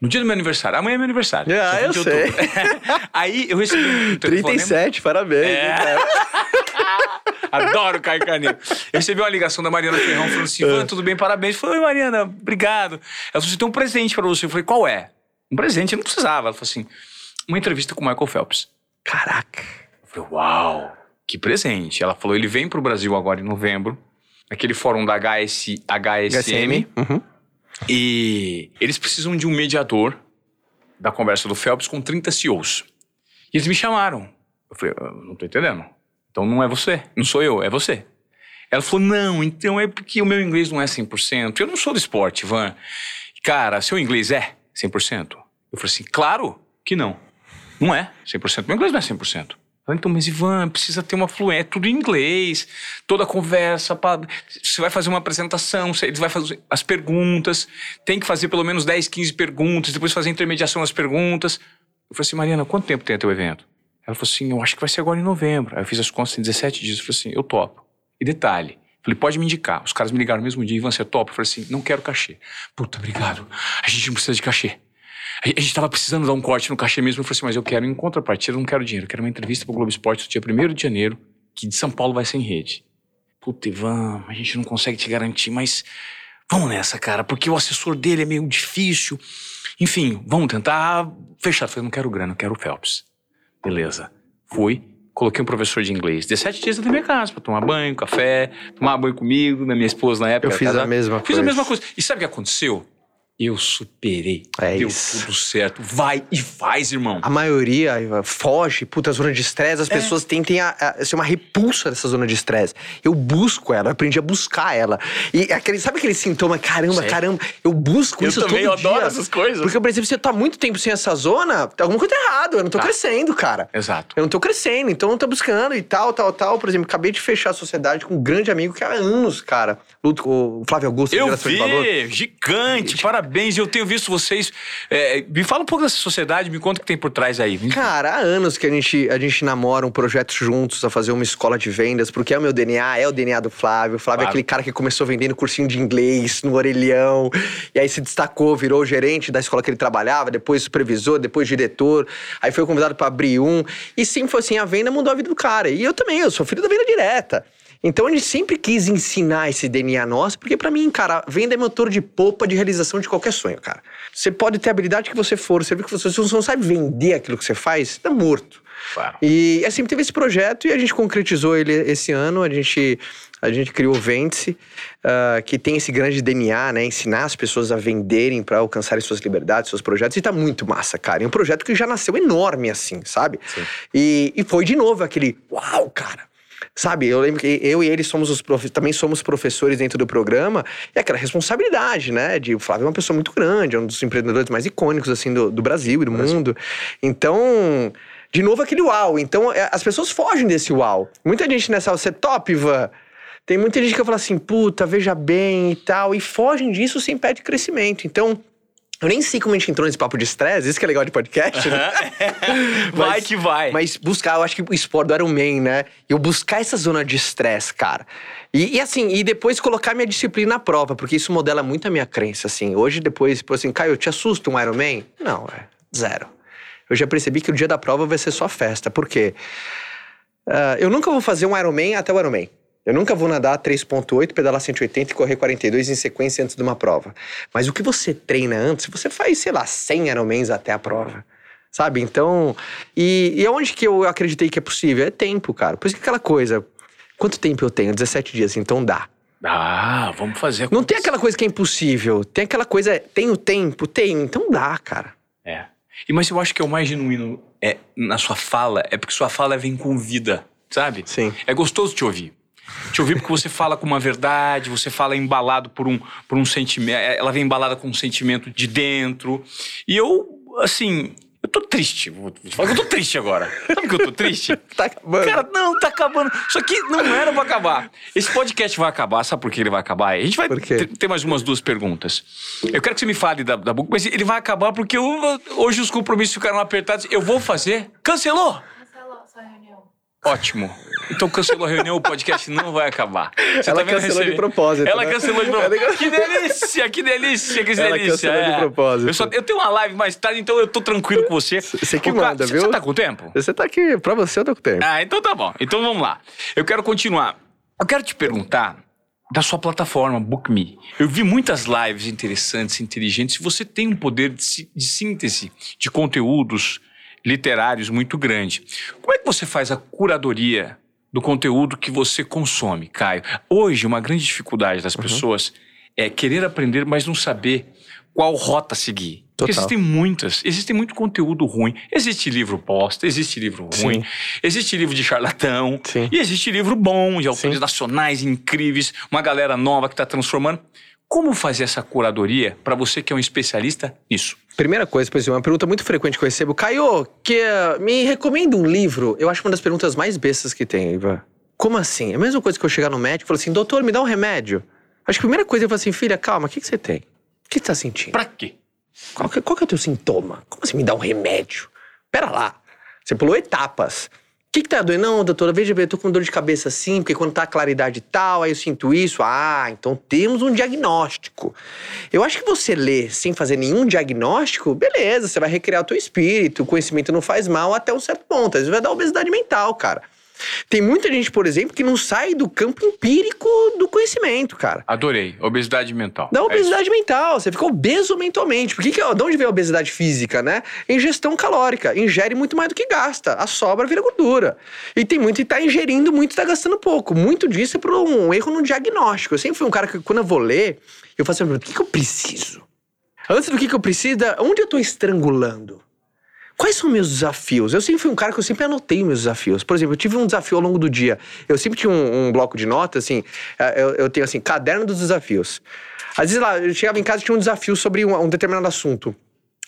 Speaker 1: No dia do meu aniversário. Amanhã é meu aniversário.
Speaker 2: Ah, eu
Speaker 1: 20 de
Speaker 2: sei.
Speaker 1: Aí eu recebi um telefonema.
Speaker 2: 37, parabéns.
Speaker 1: É. Adoro Caio Caneiro. Eu recebi uma ligação da Mariana Ferrão falando assim:
Speaker 2: É.
Speaker 1: Ivan, tudo bem? Parabéns. Eu falei, Oi, Mariana, obrigado. Ela falou assim: tem um presente pra você. Eu falei, qual é? Um presente, eu não precisava. Ela falou assim: uma entrevista com o Michael Phelps.
Speaker 2: Caraca.
Speaker 1: Eu falei, uau, que presente. Ela falou, ele vem pro Brasil agora em novembro, naquele fórum da HS, HSM,
Speaker 2: Uhum.
Speaker 1: E eles precisam de um mediador da conversa do Phelps com 30 CEOs. E eles me chamaram. Eu falei, "Eu não tô entendendo. Então não é você, não sou eu, é você. Ela falou, não, então é porque o meu inglês não é 100%. Eu não sou do esporte, Ivan. Cara, seu inglês é 100%? Eu falei assim, claro que não. Não é 100%. Meu inglês não é 100%. Então, mas Ivan, precisa ter uma fluência, é tudo em inglês, toda a conversa, você vai fazer uma apresentação, você vai fazer as perguntas, tem que fazer pelo menos 10, 15 perguntas, depois fazer intermediação das perguntas. Eu falei assim, Mariana, quanto tempo tem até o evento? Ela falou assim, eu acho que vai ser agora em novembro. Aí eu fiz as contas em 17 dias, eu falei assim, eu topo. E detalhe, falei, pode me indicar. Os caras me ligaram no mesmo dia, Ivan, você topa? Eu falei assim, não quero cachê. Puta, obrigado. A gente não precisa de cachê. A gente estava precisando dar um corte no cachê mesmo. Eu falei assim, mas eu quero em contrapartida, eu não quero dinheiro. Eu quero uma entrevista para o Globo Esporte no dia 1 de janeiro, que de São Paulo vai ser em rede. Puta, Ivan, a gente não consegue te garantir, mas vamos nessa, cara, porque o assessor dele é meio difícil. Enfim, vamos tentar fechar. Eu falei, não quero grana, eu quero o Phelps. Beleza. Fui, coloquei um professor de inglês. 17 dias na minha casa para tomar banho, café, tomar banho comigo, na minha esposa na época.
Speaker 2: Eu fiz a mesma
Speaker 1: fiz
Speaker 2: coisa.
Speaker 1: Fiz a mesma coisa. E sabe o que aconteceu? Eu superei.
Speaker 2: É
Speaker 1: Deu
Speaker 2: isso.
Speaker 1: tudo certo. Vai e faz, irmão.
Speaker 2: A maioria Ivan, foge, puta, zona de estresse. As pessoas tentem a, a, assim, uma repulsa dessa zona de estresse. Eu busco ela, eu aprendi a buscar ela. E aquele, sabe aquele sintoma? Caramba,
Speaker 1: Sei.
Speaker 2: caramba. Eu busco
Speaker 1: Eu
Speaker 2: isso
Speaker 1: também, eu
Speaker 2: todo dia.
Speaker 1: adoro essas coisas.
Speaker 2: Porque, por exemplo, se eu tô há muito tempo sem essa zona, tem alguma coisa errada. Eu não tô
Speaker 1: Tá.
Speaker 2: crescendo, cara.
Speaker 1: Exato.
Speaker 2: Eu não tô crescendo, então eu tô buscando e tal, tal, tal. Por exemplo, acabei de fechar a sociedade com um grande amigo que há anos, cara. Luto com o Flávio Augusto,
Speaker 1: Eu
Speaker 2: Geração de Valor.
Speaker 1: vi, gigante, parabéns. Eu tenho visto vocês. é, me fala um pouco dessa sociedade, me conta o que tem por trás aí.
Speaker 2: Cara, há anos que a gente, a gente namora um projeto juntos a fazer uma escola de vendas, porque é o meu DNA, é o DNA do Flávio. O Flávio é
Speaker 1: Claro.
Speaker 2: aquele cara que começou vendendo cursinho de inglês no orelhão, e aí se destacou, virou gerente da escola que ele trabalhava, depois supervisor, depois diretor, aí foi convidado para abrir um, e sempre foi assim, a venda mudou a vida do cara. E eu também, eu sou filho da venda direta. Então a gente sempre quis ensinar esse DNA nosso, porque pra mim, cara, venda é motor de polpa de realização de qualquer sonho, cara. Você pode ter a habilidade que você for, você vê que você, se você não sabe vender aquilo que você faz, tá morto.
Speaker 1: Claro.
Speaker 2: E assim, teve esse projeto e a gente concretizou ele esse ano. A gente, a gente criou o Vence, ah, que tem esse grande DNA, né? Ensinar as pessoas a venderem para alcançarem suas liberdades, seus projetos. E tá muito massa, cara. É um projeto que já nasceu enorme, assim, sabe?
Speaker 1: Sim.
Speaker 2: E, e foi de novo aquele, uau, cara. Sabe, eu lembro que eu e ele somos os também somos professores dentro do programa, e aquela responsabilidade, né? De o Flávio é uma pessoa muito grande, é um dos empreendedores mais icônicos, assim, do, do Brasil e do mundo. Então, de novo, aquele uau. Então, é, as pessoas fogem desse uau. Muita gente nessa, você é top, Ivan. Tem muita gente que fala assim, puta, veja bem e tal, e fogem disso sem pé de crescimento. Então, eu nem sei como a gente entrou nesse papo de estresse, isso que é legal de podcast, né?
Speaker 1: vai
Speaker 2: Mas-
Speaker 1: que vai.
Speaker 2: Mas buscar, eu acho que o esporte do Iron Man, né? Eu buscar essa zona de estresse, cara. E, e assim, e depois colocar minha disciplina à prova, porque isso modela muito a minha crença, assim. Hoje, depois, tipo assim, Caio, te assusta um Iron Man? Não, é zero. Eu já percebi que o dia da prova vai ser só festa. Por quê? Ah, eu nunca vou fazer um Iron Man até o Iron Man. Eu nunca vou nadar 3.8, pedalar 180 e correr 42 em sequência antes de uma prova. Mas o que você treina antes, você faz, sei lá, 100 Ironmans até a prova. Sabe? Então, e, e onde que eu acreditei que é possível? É tempo, cara. Por isso que aquela coisa, quanto tempo eu tenho? 17 dias, então dá.
Speaker 1: Ah, vamos fazer.
Speaker 2: Não tem aquela coisa que é impossível. Tem aquela coisa, tem o tempo? Tem, então dá, cara.
Speaker 1: É. E mas eu acho que é o mais genuíno é na sua fala, é porque sua fala vem com vida, sabe?
Speaker 2: Sim.
Speaker 1: É gostoso te ouvir. Te ouvir porque você fala com uma verdade, você fala embalado por um, por um sentimento, ela vem embalada com um sentimento de dentro. E eu, assim, eu tô triste. Vou vou falar que eu tô triste agora. Sabe que eu tô triste?
Speaker 2: Tá acabando.
Speaker 1: Cara, não, tá acabando. Isso aqui não era pra acabar. Esse podcast vai acabar, sabe por que ele vai acabar? A gente vai ter, ter mais umas duas perguntas. Eu quero que você me fale da, da book, mas ele vai acabar porque eu- hoje os compromissos ficaram apertados. Eu vou fazer. Cancelou!
Speaker 3: Cancelou.
Speaker 1: Ótimo. Então cancelou a reunião, o podcast não vai acabar. Você
Speaker 2: Ela
Speaker 1: tá vendo
Speaker 2: cancelou
Speaker 1: receber-
Speaker 2: de propósito,
Speaker 1: Ela
Speaker 2: né?
Speaker 1: cancelou de propósito. Que delícia, que delícia, que
Speaker 2: Ela
Speaker 1: delícia.
Speaker 2: cancelou de
Speaker 1: é.
Speaker 2: propósito.
Speaker 1: Eu, só- eu tenho uma live mais tarde, então eu tô tranquilo com você.
Speaker 2: Você que
Speaker 1: O
Speaker 2: manda, viu?
Speaker 1: Você tá com tempo?
Speaker 2: Você tá aqui, pra você eu tô com tempo.
Speaker 1: Ah, então tá bom. Então vamos lá. Eu quero continuar. Eu quero te perguntar da sua plataforma BookMe. Eu vi muitas lives interessantes, inteligentes. Você tem um poder de, de síntese de conteúdos literários muito grande. Como é que você faz a curadoria do conteúdo que você consome, Caio? Hoje, uma grande dificuldade das pessoas é querer aprender, mas não saber qual rota seguir.
Speaker 2: Total.
Speaker 1: existem muitas, existe muito conteúdo ruim. Existe livro bosta, existe livro ruim,
Speaker 2: Sim.
Speaker 1: existe livro de charlatão,
Speaker 2: Sim.
Speaker 1: e existe livro bom, de autores
Speaker 2: Sim.
Speaker 1: nacionais incríveis, uma galera nova que está transformando. Como fazer essa curadoria para você que é um especialista nisso?
Speaker 2: Primeira coisa, por exemplo, uma pergunta muito frequente que eu recebo, Caio, que uh, me recomenda um livro. Eu acho uma das perguntas mais bestas que tem, Ivan. Como assim? É a mesma coisa que eu chegar no médico e falar assim, doutor, me dá um remédio. Acho que a primeira coisa eu falo assim, filha, calma, o que, que você tem? O que você tá sentindo?
Speaker 1: Pra quê?
Speaker 2: Qual que, qual que é o teu sintoma? Como assim me dá um remédio? Pera lá, você pulou etapas. Que, que tá doendo? Não, doutora, veja bem, eu tô com dor de cabeça assim, porque quando tá a claridade tal, aí eu sinto isso. Ah, então temos um diagnóstico. Eu acho que você lê sem fazer nenhum diagnóstico, beleza, você vai recriar o teu espírito, o conhecimento não faz mal até um certo ponto. Às vezes vai dar obesidade mental, cara. Tem muita gente, por exemplo, que não sai do campo empírico do conhecimento, cara.
Speaker 1: Adorei. Obesidade mental.
Speaker 2: Da
Speaker 1: É
Speaker 2: obesidade mental. Você fica obeso mentalmente. Por que, que de onde vem a obesidade física, né? Ingestão calórica. Ingere muito mais do que gasta. A sobra vira gordura. E tem muito que tá ingerindo muito e tá gastando pouco. Muito disso é por um erro no diagnóstico. Eu sempre fui um cara que, quando eu vou ler, eu faço a pergunta: o que, que eu preciso? Antes do que, que eu preciso, onde eu tô estrangulando? Quais são meus desafios? Eu sempre fui um cara que eu sempre anotei meus desafios. Por exemplo, eu tive um desafio ao longo do dia. Eu sempre tinha um, um bloco de notas, assim. eh, Eu, eu tenho assim, caderno dos desafios. Às vezes lá, eu chegava em casa e tinha um desafio sobre um, um determinado assunto.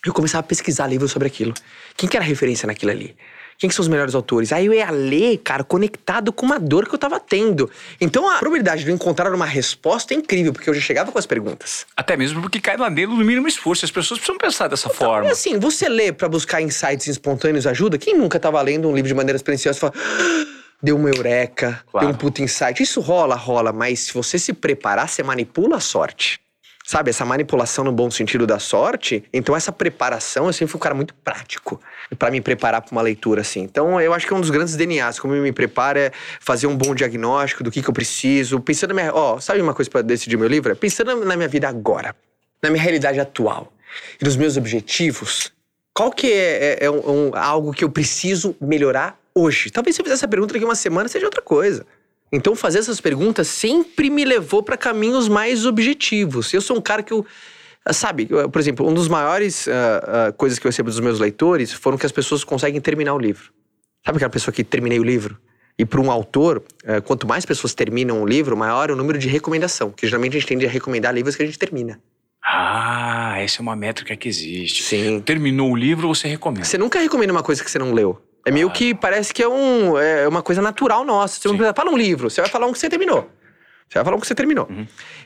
Speaker 2: Eu começava a pesquisar livros sobre aquilo. Quem que era referência naquilo ali? Quem que são os melhores autores? Aí eu ia ler, cara, conectado com uma dor que eu tava tendo. Então a probabilidade de eu encontrar uma resposta é incrível, porque eu já chegava com as perguntas.
Speaker 1: Até mesmo porque cai lá dentro do mínimo esforço. As pessoas precisam pensar dessa forma.
Speaker 2: E assim, você lê pra buscar insights espontâneos ajuda? Quem nunca tava lendo um livro de maneira experienciosa e fala. "Ah, Deu uma eureka,
Speaker 1: Claro.
Speaker 2: deu um puta insight. Isso rola, rola, mas se você se preparar, você manipula a sorte. Sabe, essa manipulação no bom sentido da sorte. Então, essa preparação, eu sempre fui um cara muito prático pra me preparar pra uma leitura, assim. Então, eu acho que é um dos grandes DNAs. Como eu me preparo é fazer um bom diagnóstico do que, que eu preciso. Pensando na minha. Ó, sabe uma coisa pra decidir meu livro? É pensando na minha vida agora, na minha realidade atual e nos meus objetivos. Qual que é, é- é um- algo que eu preciso melhorar hoje? Talvez se eu fizer essa pergunta daqui uma semana seja outra coisa. Então, fazer essas perguntas sempre me levou para caminhos mais objetivos. Eu sou um cara que eu. Sabe, por exemplo, um dos maiores ah, ah, coisas que eu recebo dos meus leitores foram que as pessoas conseguem terminar o livro. Sabe aquela pessoa que terminei o livro? E para um autor, ah, quanto mais pessoas terminam o livro, maior é o número de recomendação. Que geralmente a gente tende a recomendar livros que a gente termina.
Speaker 1: Ah, essa é uma métrica que existe.
Speaker 2: Sim.
Speaker 1: Terminou o livro, você recomenda.
Speaker 2: Você nunca recomenda uma coisa que você não leu. É meio que parece que é, um, é uma coisa natural nossa. Você
Speaker 1: Sim.
Speaker 2: fala um livro, você vai falar um que você terminou. Você vai falar um que você terminou.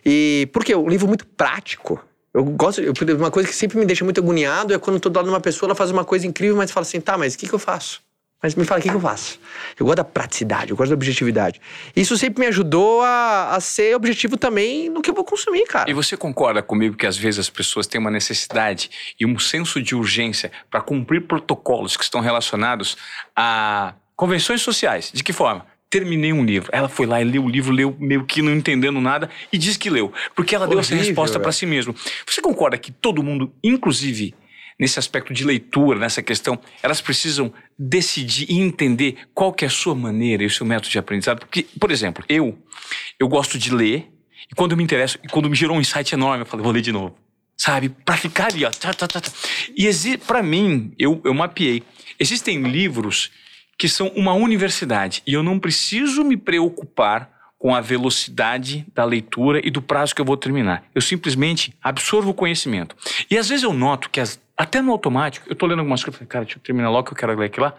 Speaker 2: E por quê? Um livro muito prático. Eu gosto. Eu, uma coisa que sempre me deixa muito agoniado é quando eu tô do lado de uma pessoa, ela faz uma coisa incrível, mas fala assim: tá, mas o que, que eu faço? Mas me fala o que, que eu faço. Eu gosto da praticidade, eu gosto da objetividade. Isso sempre me ajudou a, a ser objetivo também no que eu vou consumir, cara.
Speaker 1: E você concorda comigo que às vezes as pessoas têm uma necessidade e um senso de urgência para cumprir protocolos que estão relacionados a convenções sociais? De que forma? Terminei um livro. Ela foi lá e leu o livro, leu meio que não entendendo nada e diz que leu. Porque ela deu essa
Speaker 2: Horrível,
Speaker 1: resposta para si mesmo. Você concorda que todo mundo, inclusive nesse aspecto de leitura, nessa questão, elas precisam decidir e entender qual que é a sua maneira e o seu método de aprendizado? Porque, por exemplo, eu, eu gosto de ler e quando eu me interesso, e quando me gerou um insight enorme, eu falei, vou ler de novo. Sabe? Pra ficar ali, ó. Tá, tá, tá, tá. E para mim, eu, eu mapeei. Existem livros que são uma universidade e eu não preciso me preocupar com a velocidade da leitura e do prazo que eu vou terminar. Eu simplesmente absorvo o conhecimento. E às vezes eu noto que, as- até no automático, eu tô lendo algumas coisas e cara, deixa eu terminar logo que eu quero ler aquilo lá.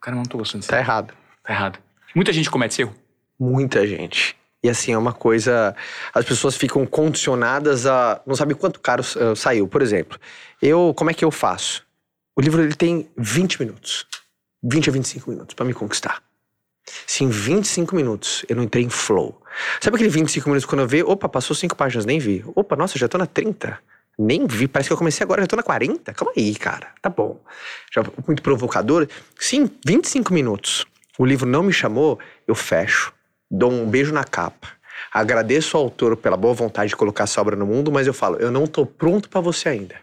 Speaker 1: Cara, eu não tô gostando disso.
Speaker 2: Tá errado.
Speaker 1: Tá errado. Muita gente comete esse erro.
Speaker 2: Muita gente. E assim, é uma coisa. As pessoas ficam condicionadas a. Não sabe quanto caro uh, saiu. Por exemplo, eu. Como é que eu faço? O livro ele tem 20 minutos. 20 a 25 minutos pra me conquistar. Se em 25 minutos eu não entrei em flow. Sabe aquele 25 minutos quando eu vejo, opa, passou 5 páginas, nem vi. Opa, nossa, já tô na 30. Nem vi, parece que eu comecei agora, já tô na 40. Calma aí, cara. Tá bom. Já muito provocador. Se em 25 minutos o livro não me chamou, eu fecho, dou um beijo na capa. Agradeço ao autor pela boa vontade de colocar essa obra no mundo, mas eu falo, eu não tô pronto pra você ainda.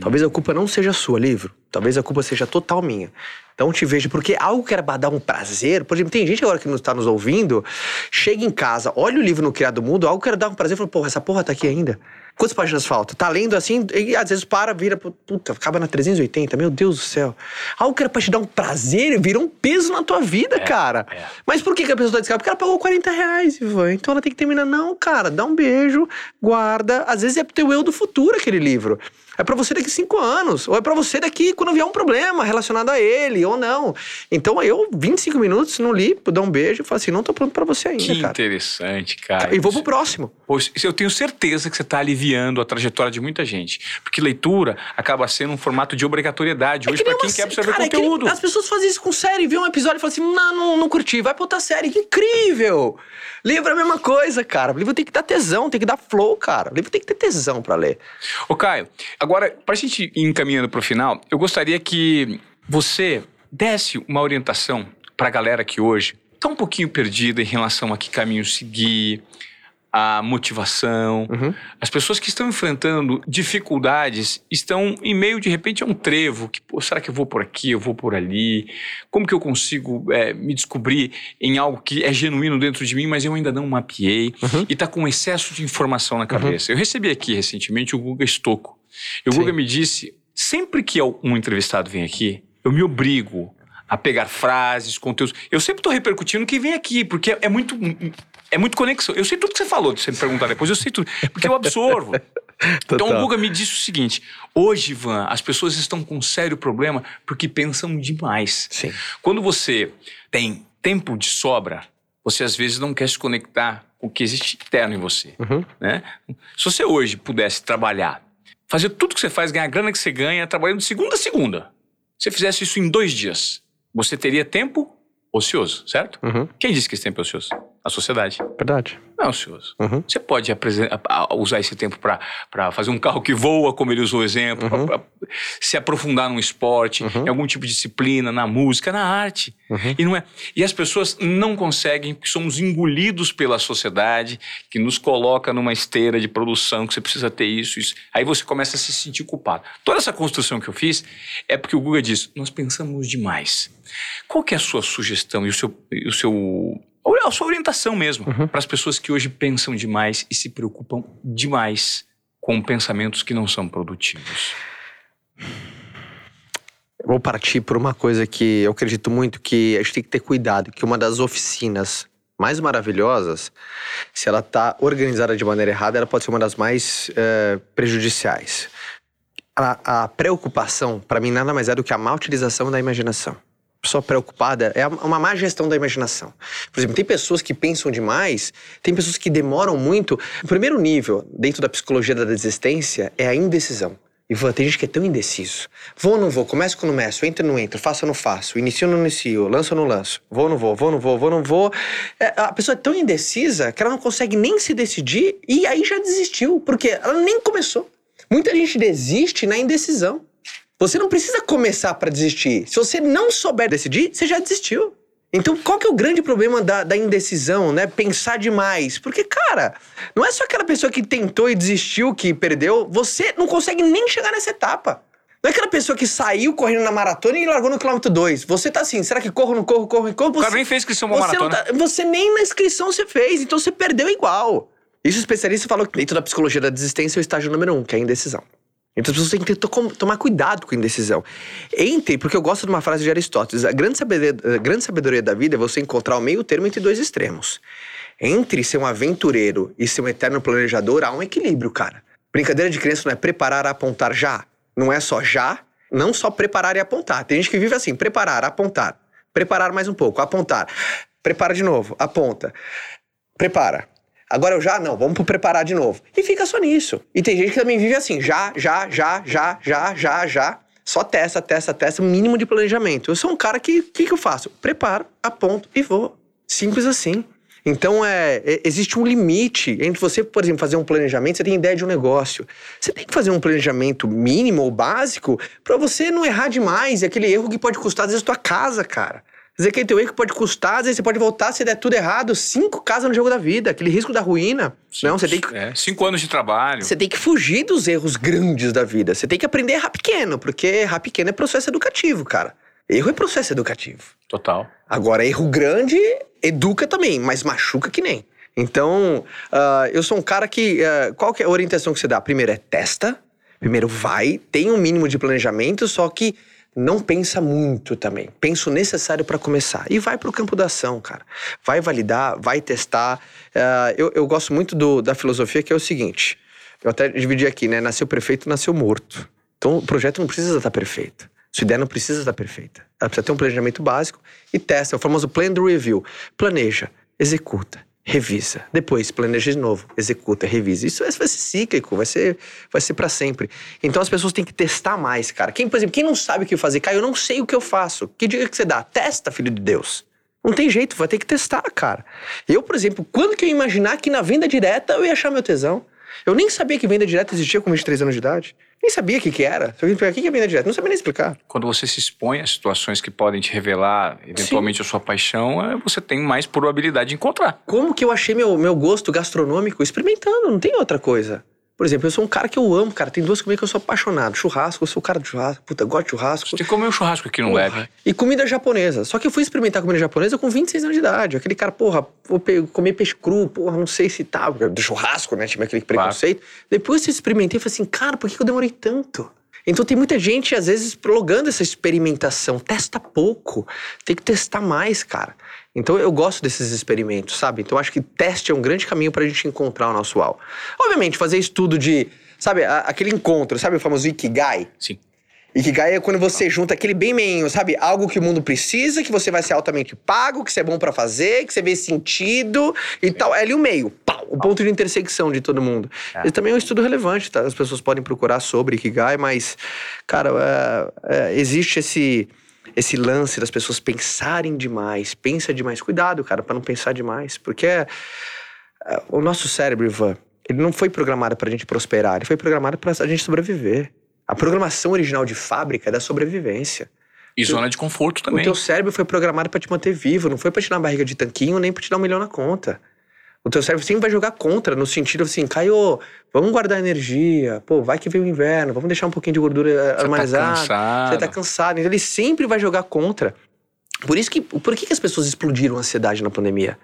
Speaker 2: Talvez a culpa não seja sua, livro. Talvez a culpa seja total minha. Então te vejo, porque algo que era dar um prazer. Por exemplo, tem gente agora que não está nos ouvindo, chega em casa, olha o livro no Criado Mundo, algo que era dar um prazer, fala, porra, essa porra tá aqui ainda. Quantas páginas faltam? Tá lendo assim, e às vezes para, vira, puta, acaba na 380, meu Deus do céu. Algo que era pra te dar um prazer, vira um peso na tua vida, é, cara. É. Mas por que, que a pessoa tá descarregando? Porque ela pagou 40 reais, Ivan. Então ela tem que terminar. Não, cara, dá um beijo, guarda. Às vezes é pro teu eu do futuro aquele livro. É para você daqui cinco anos, ou é para você daqui quando vier um problema relacionado a ele, ou não. Então eu, 25 minutos, não li, dou um beijo e falo assim: não tô pronto para você ainda,
Speaker 1: que
Speaker 2: cara.
Speaker 1: interessante, cara.
Speaker 2: E vou pro próximo.
Speaker 1: Eu tenho certeza que você tá aliviando a trajetória de muita gente. Porque leitura acaba sendo um formato de obrigatoriedade é hoje para quem quer absorver cara, conteúdo.
Speaker 2: É que as pessoas fazem isso com série, vê um episódio e falam assim: não, não, não curti, vai pra outra série. Que incrível! Livro é a mesma coisa, cara. Livro tem que dar tesão, tem que dar flow, cara. Livro tem que ter tesão para ler.
Speaker 1: Ô, Caio, agora, pra gente ir encaminhando pro final, eu gostaria que você desse uma orientação pra galera que hoje tá um pouquinho perdida em relação a que caminho seguir, a motivação. Uhum. As pessoas que estão enfrentando dificuldades estão em meio, de repente, a um trevo. Que, pô, será que eu vou por aqui, eu vou por ali? Como que eu consigo é, me descobrir em algo que é genuíno dentro de mim, mas eu ainda não mapeei? Uhum. E está com excesso de informação na cabeça. Uhum. Eu recebi aqui recentemente o Guga Stocco. E o Sim. Guga me disse, sempre que um entrevistado vem aqui, eu me obrigo a pegar frases, conteúdos. Eu sempre estou repercutindo quem vem aqui, porque é muito é muito conexão. Eu sei tudo que você falou, se você me perguntar depois, eu sei tudo. Porque eu absorvo. então o Guga me disse o seguinte: hoje, Ivan, as pessoas estão com um sério problema porque pensam demais.
Speaker 2: Sim.
Speaker 1: Quando você tem tempo de sobra, você às vezes não quer se conectar com o que existe interno em você. Uhum. Né? Se você hoje pudesse trabalhar, fazer tudo que você faz, ganhar a grana que você ganha, trabalhando de segunda a segunda, se você fizesse isso em dois dias, você teria tempo ocioso, certo? Uhum. Quem disse que esse tempo é ocioso? A sociedade.
Speaker 2: Verdade.
Speaker 1: Não é ocioso. Uhum. Você pode usar esse tempo para fazer um carro que voa, como ele usou o exemplo, uhum. pra, pra se aprofundar num esporte, uhum. em algum tipo de disciplina, na música, na arte. Uhum. E não é. E as pessoas não conseguem, porque somos engolidos pela sociedade, que nos coloca numa esteira de produção, que você precisa ter isso, isso. Aí você começa a se sentir culpado. Toda essa construção que eu fiz é porque o Guga diz: nós pensamos demais. Qual que é a sua sugestão e o seu, e o seu a sua orientação mesmo uhum. para as pessoas que hoje pensam demais e se preocupam demais com pensamentos que não são produtivos?
Speaker 2: vou partir por uma coisa que eu acredito muito que a gente tem que ter cuidado, que uma das oficinas mais maravilhosas, se ela está organizada de maneira errada, ela pode ser uma das mais é, prejudiciais. A, a preocupação, para mim, nada mais é do que a má utilização da imaginação pessoa preocupada é uma má gestão da imaginação. Por exemplo, tem pessoas que pensam demais, tem pessoas que demoram muito. O primeiro nível, dentro da psicologia da desistência, é a indecisão. Ivan, tem gente que é tão indeciso. Vou ou não vou? Começo ou não começo? Entro ou não entro? Faço ou não faço? Inicio ou não inicio? Lanço ou não lanço? Vou ou não vou? Vou ou não vou? Vou ou não vou? É, a pessoa é tão indecisa que ela não consegue nem se decidir e aí já desistiu, porque ela nem começou. Muita gente desiste na indecisão. Você não precisa começar para desistir. Se você não souber decidir, você já desistiu. Então, qual que é o grande problema da, da, indecisão, né? Pensar demais. Porque, cara, não é só aquela pessoa que tentou e desistiu, que perdeu. Você não consegue nem chegar nessa etapa. Não é aquela pessoa que saiu correndo na maratona e largou no quilômetro 2. Você tá assim, será que corro, não corro, corro, corro? Você, o
Speaker 1: cara nem fez inscrição pra maratona.
Speaker 2: Tá, você nem na inscrição você fez, então você perdeu igual. Isso o especialista falou que dentro da psicologia da desistência é o estágio número um, que é a indecisão. Então as pessoas têm que ter, tomar cuidado com a indecisão. Entre, porque eu gosto de uma frase de Aristóteles: a grande, sabedoria, a grande sabedoria da vida é você encontrar o meio termo entre dois extremos. Entre ser um aventureiro e ser um eterno planejador, há um equilíbrio, cara. Brincadeira de criança não é preparar, apontar já. Não é só já, não só preparar e apontar. Tem gente que vive assim: preparar, apontar. Preparar mais um pouco, apontar. Prepara de novo, aponta. Prepara. Agora eu já, não, vamos preparar de novo. E fica só nisso. E tem gente que também vive assim, já, já, já, já, já, já, já. Só testa, testa, testa, mínimo de planejamento. Eu sou um cara que, o que, que eu faço? Preparo, aponto e vou. Simples assim. Então, é, é, existe um limite entre você, por exemplo, fazer um planejamento, você tem ideia de um negócio. Você tem que fazer um planejamento mínimo ou básico para você não errar demais. E aquele erro que pode custar, às vezes, a tua casa, cara dizer que teu erro pode custar, às vezes você pode voltar, se der tudo errado, cinco casas no jogo da vida, aquele risco da ruína. Sim, não, você tem que.
Speaker 1: É, cinco anos de trabalho.
Speaker 2: Você tem que fugir dos erros grandes da vida. Você tem que aprender a errar pequeno, porque errar pequeno é processo educativo, cara. Erro é processo educativo.
Speaker 1: Total.
Speaker 2: Agora, erro grande educa também, mas machuca que nem. Então, uh, eu sou um cara que. Uh, qual que é a orientação que você dá? Primeiro é testa. Primeiro vai, tem um mínimo de planejamento, só que não pensa muito também. Pensa o necessário para começar. E vai para o campo da ação, cara. Vai validar, vai testar. Uh, eu, eu gosto muito do, da filosofia que é o seguinte: eu até dividi aqui, né? Nasceu perfeito, nasceu morto. Então o projeto não precisa estar perfeito. Sua ideia não precisa estar perfeita. Ela precisa ter um planejamento básico e testa. É o famoso plan review. Planeja, executa revisa. Depois, planeja de novo, executa, revisa. Isso vai ser cíclico, vai ser, vai ser para sempre. Então as pessoas têm que testar mais, cara. Quem, por exemplo, quem não sabe o que fazer, Caio, eu não sei o que eu faço. Que dica que você dá? Testa, filho de Deus. Não tem jeito, vai ter que testar, cara. Eu, por exemplo, quando que eu imaginar que na venda direta eu ia achar meu tesão? Eu nem sabia que venda direta existia com 23 anos de idade. Nem sabia o que, que era. Se alguém perguntar, o que é venda direta? Não sabia nem explicar.
Speaker 1: Quando você se expõe a situações que podem te revelar, eventualmente, Sim. a sua paixão, é, você tem mais probabilidade de encontrar.
Speaker 2: Como que eu achei meu, meu gosto gastronômico? Experimentando, não tem outra coisa. Por exemplo, eu sou um cara que eu amo, cara. Tem duas comidas que eu sou apaixonado. Churrasco, eu sou o cara de churrasco. Puta, gosto de churrasco.
Speaker 1: Você que comer um churrasco aqui no Leve.
Speaker 2: E comida japonesa. Só que eu fui experimentar comida japonesa com 26 anos de idade. Aquele cara, porra, vou comer peixe cru, porra, não sei se tá. Do churrasco, né? Tinha aquele preconceito. Claro. Depois eu experimentei e falei assim, cara, por que eu demorei tanto? Então tem muita gente, às vezes, prolongando essa experimentação. Testa pouco. Tem que testar mais, cara. Então eu gosto desses experimentos, sabe? Então acho que teste é um grande caminho para a gente encontrar o nosso UAU. Obviamente, fazer estudo de, sabe, aquele encontro, sabe o famoso Ikigai?
Speaker 1: Sim.
Speaker 2: Ikigai é quando você junta aquele bem meinho, sabe? Algo que o mundo precisa, que você vai ser altamente pago, que você é bom para fazer, que você vê sentido e tal. É ali o meio, pau, o ponto de intersecção de todo mundo. É. Esse também é um estudo relevante, tá? As pessoas podem procurar sobre Ikigai, mas, cara, é, é, existe esse esse lance das pessoas pensarem demais, pensa demais. Cuidado, cara, para não pensar demais, porque é, é, o nosso cérebro, Ivan, ele não foi programado para a gente prosperar, ele foi programado para a gente sobreviver. A programação original de fábrica é da sobrevivência.
Speaker 1: E zona de conforto também.
Speaker 2: O teu cérebro foi programado para te manter vivo, não foi para te dar uma barriga de tanquinho nem para te dar um milhão na conta. O teu cérebro sempre vai jogar contra, no sentido assim, Caio, vamos guardar energia, pô, vai que vem o inverno, vamos deixar um pouquinho de gordura
Speaker 1: Você tá
Speaker 2: armazenada.
Speaker 1: Tá cansado.
Speaker 2: Você tá cansado. Então ele sempre vai jogar contra. Por isso que, por que, que as pessoas explodiram a ansiedade na pandemia?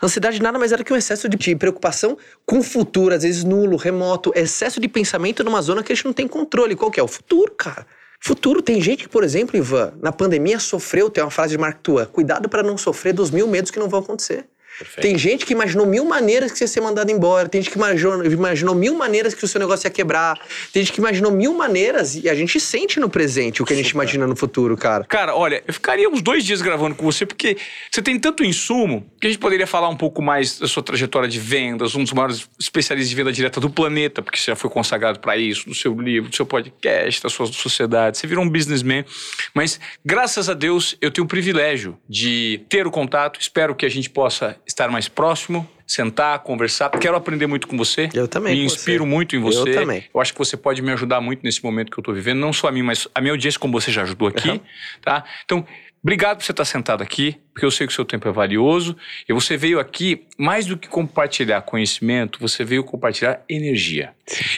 Speaker 2: A ansiedade nada mais era que um excesso de preocupação com o futuro, às vezes nulo, remoto, excesso de pensamento numa zona que a gente não tem controle. Qual que é? O futuro, cara. Futuro, tem gente que, por exemplo, Ivan, na pandemia sofreu, tem uma frase de Mark Twain, cuidado para não sofrer dos mil medos que não vão acontecer. Perfeito. Tem gente que imaginou mil maneiras que você ia ser mandado embora. Tem gente que imaginou, imaginou, mil maneiras que o seu negócio ia quebrar. Tem gente que imaginou mil maneiras e a gente sente no presente o que a gente imagina no futuro, cara.
Speaker 1: Cara, olha, eu ficaria uns dois dias gravando com você porque você tem tanto insumo que a gente poderia falar um pouco mais da sua trajetória de vendas, um dos maiores especialistas de venda direta do planeta, porque você já foi consagrado para isso, do seu livro, do seu podcast, da sua sociedade. Você virou um businessman. Mas, graças a Deus, eu tenho o privilégio de ter o contato. Espero que a gente possa estar mais próximo, sentar, conversar. Quero aprender muito com você.
Speaker 2: Eu também.
Speaker 1: Me inspiro você. muito em você.
Speaker 2: Eu também.
Speaker 1: Eu acho que você pode me ajudar muito nesse momento que eu estou vivendo, não só a mim, mas a minha audiência, como você já ajudou aqui, uhum. tá? Então, obrigado por você estar sentado aqui, porque eu sei que o seu tempo é valioso. E você veio aqui, mais do que compartilhar conhecimento, você veio compartilhar energia.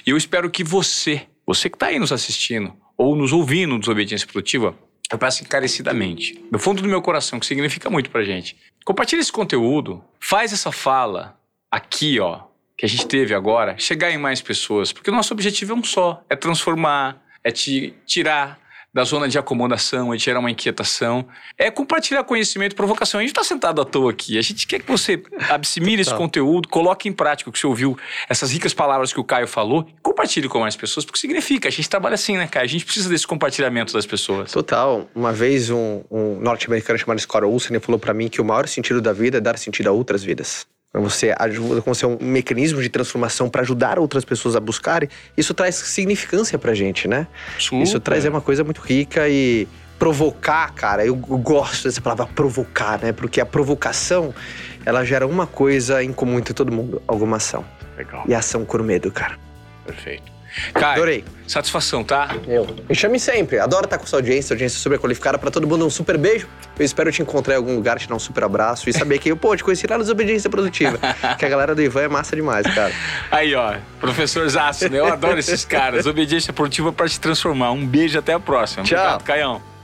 Speaker 1: E eu espero que você, você que está aí nos assistindo, ou nos ouvindo Desobediência Produtiva, eu peço encarecidamente, do fundo do meu coração, que significa muito pra gente. Compartilha esse conteúdo, faz essa fala aqui, ó, que a gente teve agora, chegar em mais pessoas, porque o nosso objetivo é um só, é transformar, é te tirar da zona de acomodação, é gerar uma inquietação, é compartilhar conhecimento, provocação. A gente está sentado à toa aqui. A gente quer que você assimile esse conteúdo, coloque em prática o que você ouviu, essas ricas palavras que o Caio falou, compartilhe com mais pessoas, porque significa, a gente trabalha assim, né, Caio? A gente precisa desse compartilhamento das pessoas.
Speaker 2: Total. Uma vez um, um norte-americano chamado Scott Olsen falou para mim que o maior sentido da vida é dar sentido a outras vidas você ajuda como ser um mecanismo de transformação para ajudar outras pessoas a buscarem, isso traz significância pra gente, né? Super. Isso traz é uma coisa muito rica e provocar, cara, eu gosto dessa palavra provocar, né? Porque a provocação, ela gera uma coisa em comum entre todo mundo, alguma ação.
Speaker 1: Legal.
Speaker 2: E ação cura medo, cara.
Speaker 1: Perfeito. Cara, Adorei. Satisfação, tá?
Speaker 2: Eu. Me chame sempre. Adoro estar com sua audiência, audiência super qualificada. Pra todo mundo, um super beijo. Eu espero te encontrar em algum lugar, te dar um super abraço e saber que eu, pô, te conheci lá na Desobediência Produtiva. que a galera do Ivan é massa demais, cara.
Speaker 1: Aí, ó. Professor Zaço, né? Eu adoro esses caras. Obediência Produtiva para te transformar. Um beijo até a próxima.
Speaker 2: Tchau.
Speaker 1: Obrigado, Caião.